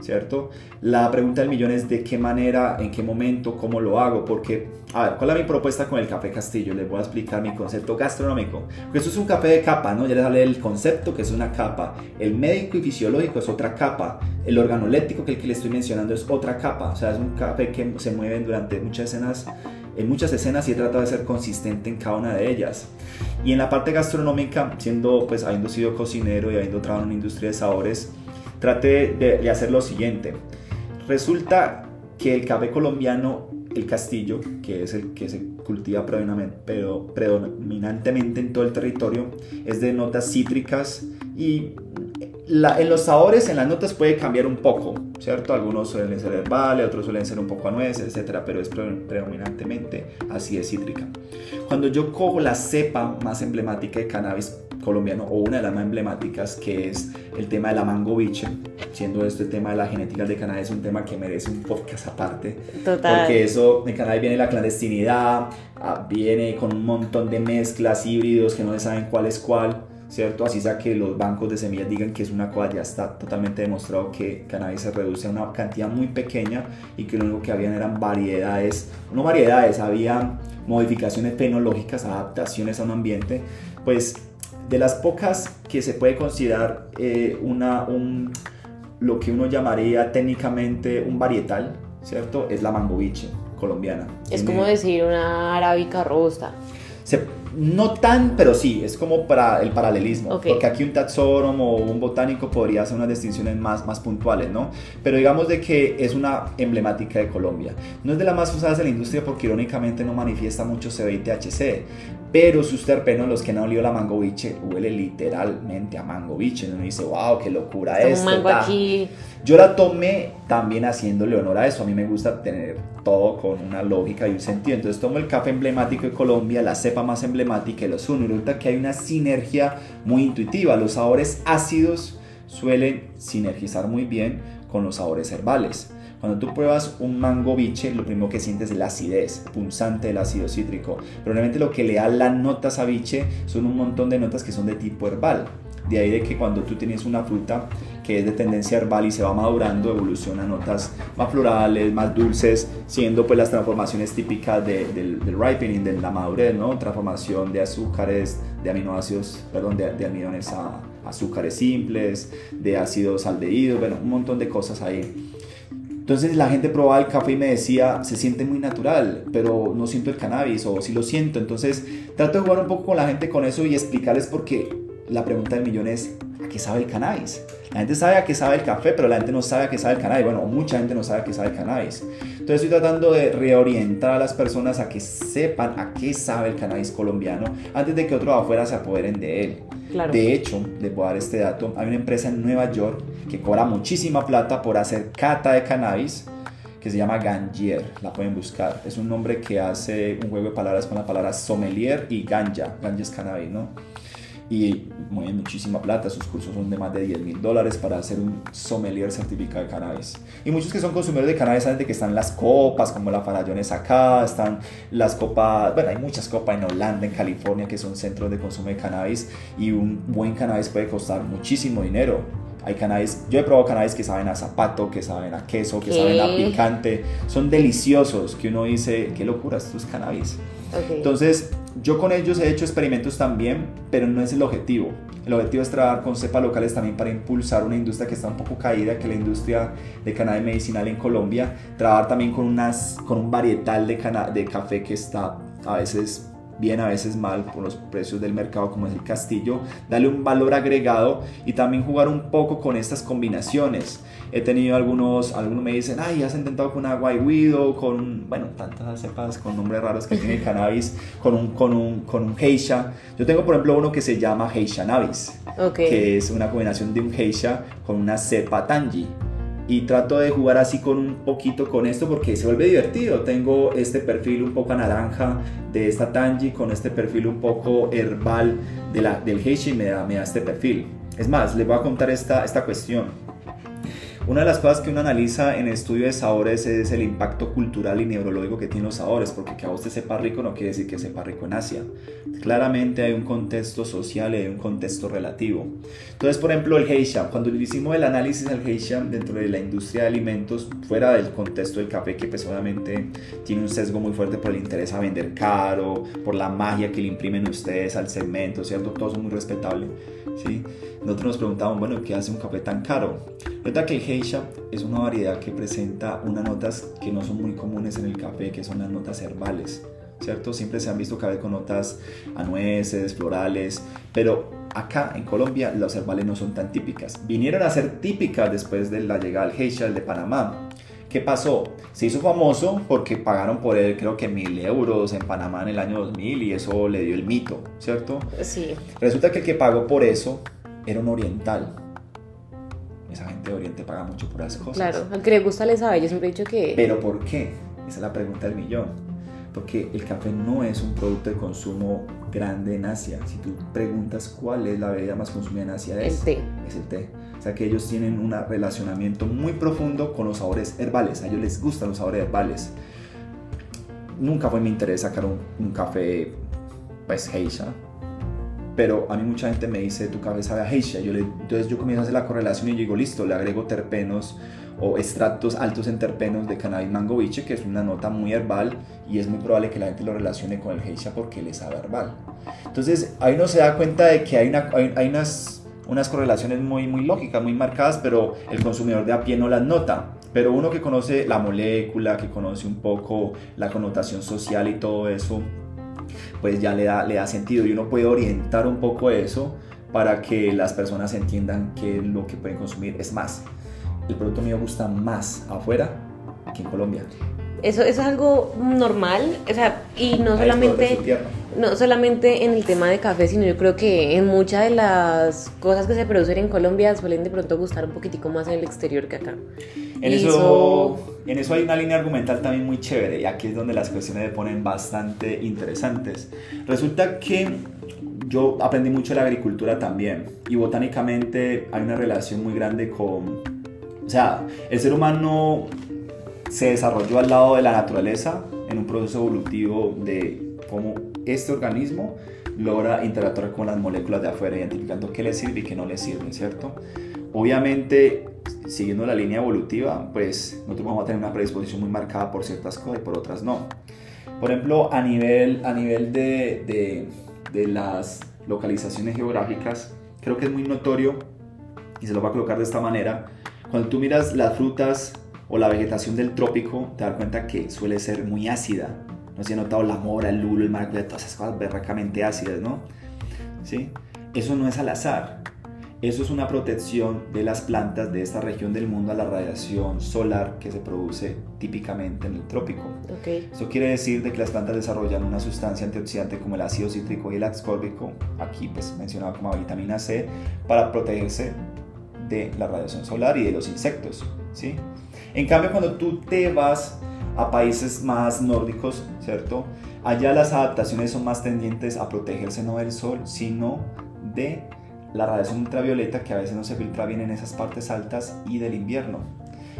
¿cierto? La pregunta del millón es de qué manera, en qué momento, cómo lo hago, porque, a ver, ¿cuál es mi propuesta con el café Castillo? Les voy a explicar mi concepto gastronómico. Porque esto es un café de capa, ¿no? Ya les hablé del concepto que es una capa. El médico y fisiológico es otra capa. El organoléptico que el que le estoy mencionando es otra capa. O sea, es un café que se mueve durante muchas escenas en muchas escenas y he tratado de ser consistente en cada una de ellas. Y en la parte gastronómica, siendo, pues, habiendo sido cocinero y habiendo trabajado en una industria de sabores, traté de, hacer lo siguiente. Resulta que el café colombiano, el castillo, que es el que se cultiva predominantemente en todo el territorio, es de notas cítricas y en los sabores, en las notas puede cambiar un poco, ¿cierto? Algunos suelen ser herbales, otros suelen ser un poco a nueces, etcétera, pero es predominantemente así de cítrica. Cuando yo cojo la cepa más emblemática de cannabis colombiano o una de las más emblemáticas que es el tema de la mango biche, siendo este tema de la genética de cannabis un tema que merece un podcast aparte. Total. Porque eso, de cannabis viene la clandestinidad, ah, viene con un montón de mezclas híbridos que no se saben cuál es cuál. ¿Cierto? Así sea que los bancos de semillas digan que es una cosa, ya está totalmente demostrado que cannabis se reduce a una cantidad muy pequeña y que lo único que habían eran variedades, no variedades, había modificaciones fenológicas, adaptaciones a un ambiente, pues de las pocas que se puede considerar eh, una, un, lo que uno llamaría técnicamente un varietal, ¿cierto? Es la mangoviche colombiana. Es como decir una arábica robusta. Se, no tan, pero sí, es como para el paralelismo. Porque aquí un taxónomo o un botánico podría hacer unas distinciones más, más puntuales, ¿no? Pero digamos de que es una emblemática de Colombia. No es de las más usadas en la industria porque irónicamente no manifiesta mucho CB y THC. Pero sus terpenos, los que han olido la mango biche, huele literalmente a mango biche. Uno dice, wow, qué locura esto. Mango aquí. Yo la tomé también haciéndole honor a eso. A mí me gusta tener todo con una lógica y un sentido. Entonces tomo el café emblemático de Colombia, la cepa más emblemática y los uno. Y resulta que hay una sinergia muy intuitiva. Los sabores ácidos suelen sinergizar muy bien con los sabores herbales. Cuando tú pruebas un mango biche, lo primero que sientes es la acidez, punzante del ácido cítrico. Pero realmente lo que le da las notas a biche son un montón de notas que son de tipo herbal. De ahí de que cuando tú tienes una fruta que es de tendencia herbal y se va madurando, evoluciona notas más florales, más dulces, siendo pues las transformaciones típicas del, ripening, de la madurez, ¿no? Transformación de azúcares, de aminoácidos, perdón, de, de almidones a azúcares simples, de ácidos aldehídos, bueno, un montón de cosas ahí. Entonces la gente probaba el café y me decía, se siente muy natural, pero no siento el cannabis o sí lo siento. Entonces trato de jugar un poco con la gente con eso y explicarles porque la pregunta del millón es, ¿a qué sabe el cannabis? La gente sabe a qué sabe el café, pero la gente no sabe a qué sabe el cannabis. Bueno, mucha gente no sabe a qué sabe el cannabis. Entonces estoy tratando de reorientar a las personas a que sepan a qué sabe el cannabis colombiano antes de que otros afuera se apoderen de él. De hecho, les voy a dar este dato, hay una empresa en Nueva York que cobra muchísima plata por hacer cata de cannabis que se llama Gangier, la pueden buscar. Es un nombre que hace un juego de palabras con la palabra sommelier y ganja, ganja es cannabis, ¿no? Y mueven muchísima plata. Sus cursos son de más de 10 mil dólares para hacer un sommelier certificado de cannabis. Y muchos que son consumidores de cannabis saben de que están las copas, como la Farallones acá, están las copas, bueno, hay muchas copas en Holanda, en California, que son centros de consumo de cannabis. Y un buen cannabis puede costar muchísimo dinero. Hay cannabis, yo he probado cannabis que saben a zapato, que saben a queso, que saben a picante. Son deliciosos, que uno dice, qué locura, estos cannabis. Entonces, yo con ellos he hecho experimentos también, pero no es el objetivo. El objetivo es trabajar con cepas locales también para impulsar una industria que está un poco caída, que es la industria de cannabis medicinal en Colombia. Trabajar también con, unas, con un varietal de, de café que está a veces bien, a veces mal por los precios del mercado como es el castillo, darle un valor agregado y también jugar un poco con estas combinaciones. He tenido algunos, algunos me dicen, ay, has intentado con agua y guido, con, bueno, tantas cepas con nombres raros que tiene el cannabis, con un, con un, con un geisha. Yo tengo, por ejemplo, uno que se llama geisha navis, que es una combinación de un geisha con una cepa tangi y trato de jugar así con un poquito con esto porque se vuelve divertido. Tengo este perfil un poco naranja de esta Tangi con este perfil un poco herbal de la, del Heishi me da, me da este perfil. Es más, les voy a contar esta, esta cuestión. Una de las cosas que uno analiza en estudio de sabores es el impacto cultural y neurológico que tienen los sabores, porque que a usted sepa rico no quiere decir que sepa rico en Asia. Claramente hay un contexto social y hay un contexto relativo. Entonces, por ejemplo, el Heisha, cuando hicimos el análisis del Heisha dentro de la industria de alimentos, fuera del contexto del café, que pues obviamente tiene un sesgo muy fuerte por el interés a vender caro, por la magia que le imprimen ustedes al segmento, ¿cierto? Todo es muy respetable, ¿sí? Nosotros nos preguntamos, bueno, ¿qué hace un café tan caro? Verdad que el Geisha es una variedad que presenta unas notas que no son muy comunes en el café, que son las notas herbales, ¿cierto? Siempre se han visto café con notas anueces, florales, pero acá en Colombia las herbales no son tan típicas. Vinieron a ser típicas después de la llegada del Geisha, el de Panamá. ¿Qué pasó? Se hizo famoso porque pagaron por él creo que mil euros en Panamá en el año 2000 y eso le dio el mito, ¿cierto? Sí. Resulta que el que pagó por eso era un oriental. Esa gente de Oriente paga mucho por esas cosas. Claro, al que le gusta le sabe, yo siempre he dicho que... ¿Pero por qué? Esa es la pregunta del millón. Porque el café no es un producto de consumo grande en Asia. Si tú preguntas cuál es la bebida más consumida en Asia, es el té. Es el té. O sea que ellos tienen un relacionamiento muy profundo con los sabores herbales. A ellos les gustan los sabores herbales. Nunca fue mi interés sacar un, un café, pues, geisha pero a mí mucha gente me dice, tu cabeza sabe a geisha. Yo le, entonces yo comienzo a hacer la correlación y digo, listo, le agrego terpenos o extractos altos en terpenos de cannabis mango biche, que es una nota muy herbal y es muy probable que la gente lo relacione con el geisha porque le sabe herbal. Entonces ahí uno se da cuenta de que hay, una, hay, unas, unas correlaciones muy, muy lógicas, muy marcadas, pero el consumidor de a pie no las nota. Pero uno que conoce la molécula, que conoce un poco la connotación social y todo eso, pues ya le da, le da sentido y uno puede orientar un poco eso para que las personas entiendan que lo que pueden consumir es más. El producto mío gusta más afuera que en Colombia. Eso, eso es algo normal, o sea, y no solamente, no solamente en el tema de café, sino yo creo que en muchas de las cosas que se producen en Colombia suelen de pronto gustar un poquitico más en el exterior que acá. En eso, en eso hay una línea argumental también muy chévere y aquí es donde las cuestiones se ponen bastante interesantes. Resulta que yo aprendí mucho de la agricultura también y botánicamente hay una relación muy grande con, o sea, el ser humano se desarrolló al lado de la naturaleza en un proceso evolutivo de cómo este organismo logra interactuar con las moléculas de afuera, identificando qué le sirve y qué no le sirve, ¿cierto? Obviamente, siguiendo la línea evolutiva, pues nosotros vamos a tener una predisposición muy marcada por ciertas cosas y por otras no. Por ejemplo, a nivel, a nivel de, de, de las localizaciones geográficas, creo que es muy notorio, y se lo voy a colocar de esta manera, cuando tú miras las frutas o la vegetación del trópico, te das cuenta que suele ser muy ácida. No sé si notado la mora, el lulo, el maracuyá, todas esas cosas berracamente ácidas, ¿no? ¿Sí? Eso no es al azar. Eso es una protección de las plantas de esta región del mundo a la radiación solar que se produce típicamente en el trópico. Okay. Eso quiere decir de que las plantas desarrollan una sustancia antioxidante como el ácido cítrico y el ascórbico, aquí pues mencionado como vitamina C, para protegerse de la radiación solar y de los insectos. ¿sí? En cambio, cuando tú te vas a países más nórdicos, ¿cierto? Allá las adaptaciones son más tendientes a protegerse no del sol, sino de la radiación ultravioleta que a veces no se filtra bien en esas partes altas y del invierno.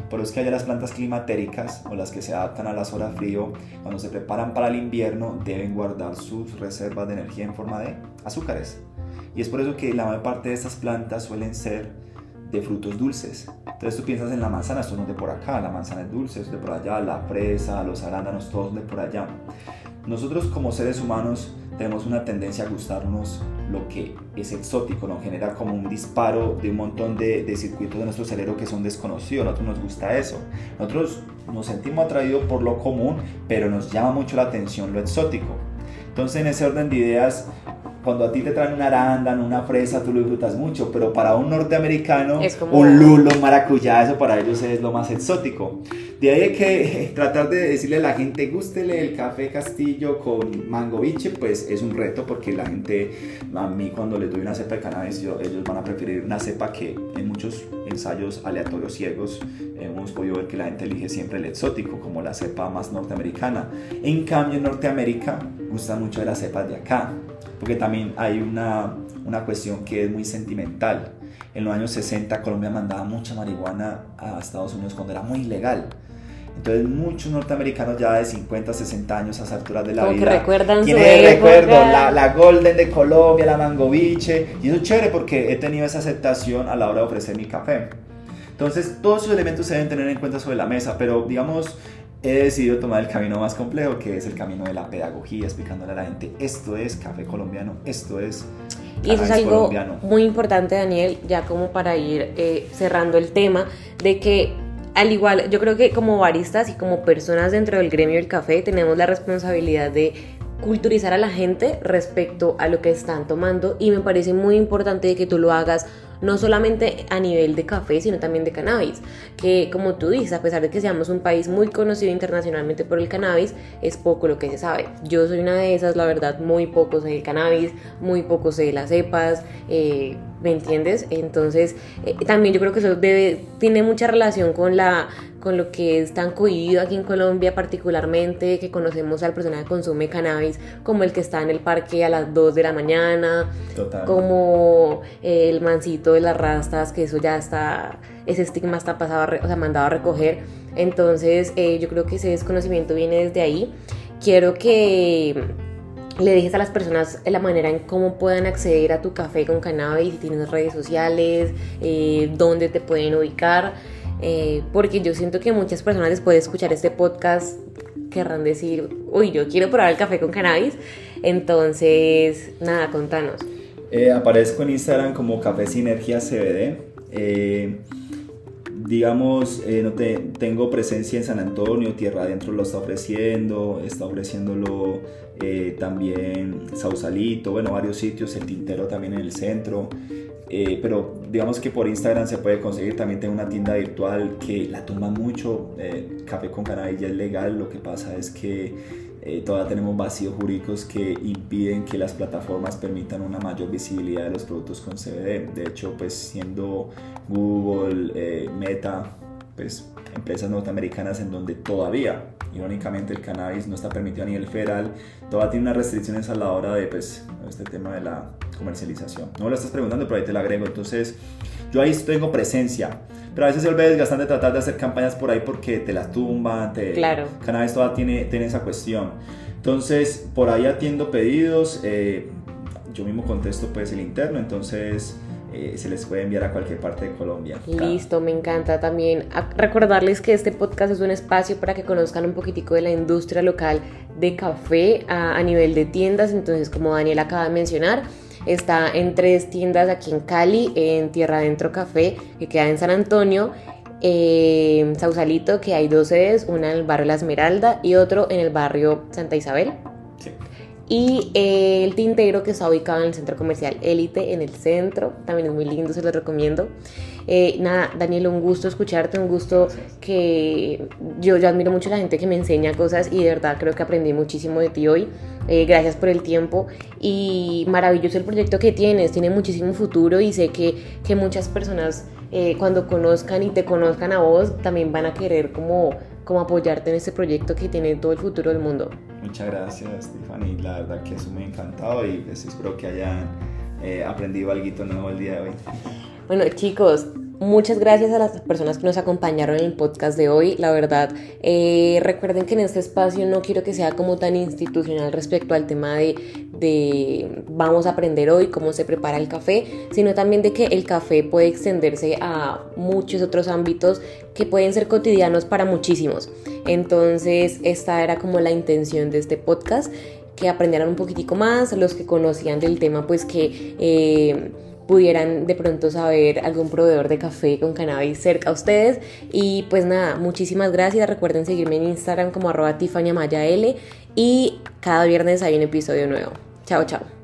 Por eso es que allá las plantas climatéricas o las que se adaptan a las horas frío, cuando se preparan para el invierno, deben guardar sus reservas de energía en forma de azúcares. Y es por eso que la mayor parte de estas plantas suelen ser de frutos dulces. Entonces tú piensas en la manzana, esto no es de por acá, la manzana es dulce, es de por allá, la fresa, los arándanos, todos de por allá. Nosotros como seres humanos tenemos una tendencia a gustarnos lo que es exótico, nos genera como un disparo de un montón de, de, circuitos de nuestro cerebro que son desconocidos, a nosotros nos gusta eso. Nosotros nos sentimos atraídos por lo común, pero nos llama mucho la atención lo exótico. Entonces en ese orden de ideas, cuando a ti te traen una arándano, una fresa, tú lo disfrutas mucho, pero para un norteamericano, un lulo, un maracuyá, eso para ellos es lo más exótico. De ahí hay que tratar de decirle a la gente, gústele el café castillo con mango biche, pues es un reto porque la gente, a mí cuando les doy una cepa de cannabis, yo, ellos van a preferir una cepa que en muchos ensayos aleatorios ciegos hemos podido ver que la gente elige siempre el exótico como la cepa más norteamericana. En cambio en Norteamérica gustan mucho de las cepas de acá, porque también hay una, una cuestión que es muy sentimental. En los años 60 Colombia mandaba mucha marihuana a Estados Unidos cuando era muy ilegal. Entonces muchos norteamericanos ya de 50, 60 años a esas alturas de la Como vida que recuerdan tienen su el época. recuerdo, la, la Golden de Colombia, la Mangoviche, y eso es chévere porque he tenido esa aceptación a la hora de ofrecer mi café. Entonces todos esos elementos se deben tener en cuenta sobre la mesa, pero digamos, he decidido tomar el camino más complejo, que es el camino de la pedagogía, explicándole a la gente, esto es café colombiano, esto es... Y eso es algo colombiano. muy importante, Daniel, ya como para ir eh, cerrando el tema, de que al igual, yo creo que como baristas y como personas dentro del gremio del café tenemos la responsabilidad de culturizar a la gente respecto a lo que están tomando y me parece muy importante que tú lo hagas no solamente a nivel de café, sino también de cannabis, que como tú dices, a pesar de que seamos un país muy conocido internacionalmente por el cannabis, es poco lo que se sabe. Yo soy una de esas, la verdad, muy poco sé del cannabis, muy poco sé de las cepas, eh, ¿me entiendes? Entonces, eh, también yo creo que eso debe, tiene mucha relación con la con lo que es tan cohibido aquí en Colombia particularmente, que conocemos al personaje que consume cannabis como el que está en el parque a las 2 de la mañana, Total. como el mancito de las rastas, que eso ya está, ese estigma está pasado, o sea, mandado a recoger. Entonces, eh, yo creo que ese desconocimiento viene desde ahí. Quiero que le dejes a las personas la manera en cómo puedan acceder a tu café con cannabis, si tienes redes sociales, eh, dónde te pueden ubicar, eh, porque yo siento que muchas personas después de escuchar este podcast querrán decir, uy, yo quiero probar el café con cannabis, entonces, nada, contanos. Eh, aparezco en Instagram como Café Sinergia CBD. Digamos, eh, no te, tengo presencia en San Antonio, Tierra Adentro lo está ofreciendo, está ofreciéndolo eh, también Sausalito, bueno, varios sitios, el Tintero también en el centro. Eh, pero digamos que por Instagram se puede conseguir. También tengo una tienda virtual que la tumban mucho. eh, café con cannabis ya es legal. Lo que pasa es que eh, todavía tenemos vacíos jurídicos que impiden que las plataformas permitan una mayor visibilidad de los productos con CBD. De hecho, pues siendo Google, eh, Meta, pues empresas norteamericanas en donde todavía irónicamente el cannabis no está permitido a nivel federal, todavía tiene unas restricciones a la hora de pues, este tema de la comercialización. No me lo estás preguntando, pero ahí te lo agrego. Entonces, yo ahí tengo presencia. Pero a veces se vuelve desgastante tratar de hacer campañas por ahí porque te la tumban, te, claro. Cannabis todavía tiene, tiene esa cuestión. Entonces, por ahí atiendo pedidos, eh, yo mismo contesto pues el interno, entonces eh, se les puede enviar a cualquier parte de Colombia. Listo, me encanta también recordarles que este podcast es un espacio para que conozcan un poquitico de la industria local de café a, nivel de tiendas, entonces como Daniel acaba de mencionar, Está en tres tiendas aquí en Cali, en Tierra Adentro Café, que queda en San Antonio, Sausalito, que hay dos sedes, una en el barrio La Esmeralda y otro en el barrio Santa Isabel. Y eh, el tintero que está ubicado en el centro comercial Élite, en el centro, también es muy lindo, se lo recomiendo. Eh, nada, Daniel, un gusto escucharte, un gusto que yo, yo admiro mucho a la gente que me enseña cosas y de verdad creo que aprendí muchísimo de ti hoy. Eh, gracias por el tiempo y maravilloso el proyecto que tienes, tiene muchísimo futuro y sé que, que muchas personas cuando conozcan y te conozcan a vos también van a querer como, como apoyarte en este proyecto que tiene todo el futuro del mundo. Muchas gracias, Stephanie. La verdad que eso me ha encantado y pues espero que hayan eh, aprendido algo nuevo el día de hoy. Bueno, chicos, Muchas gracias a las personas que nos acompañaron en el podcast de hoy. La verdad, eh, recuerden que en este espacio no quiero que sea como tan institucional respecto al tema de, de vamos a aprender hoy cómo se prepara el café, sino también de que el café puede extenderse a muchos otros ámbitos que pueden ser cotidianos para muchísimos. Entonces, esta era como la intención de este podcast, que aprendieran un poquitico más, los que conocían del tema, pues que... Eh, pudieran de pronto saber algún proveedor de café con cannabis cerca a ustedes. Y pues nada, muchísimas gracias. Recuerden seguirme en Instagram como arroba L y cada viernes hay un episodio nuevo. Chao, chao.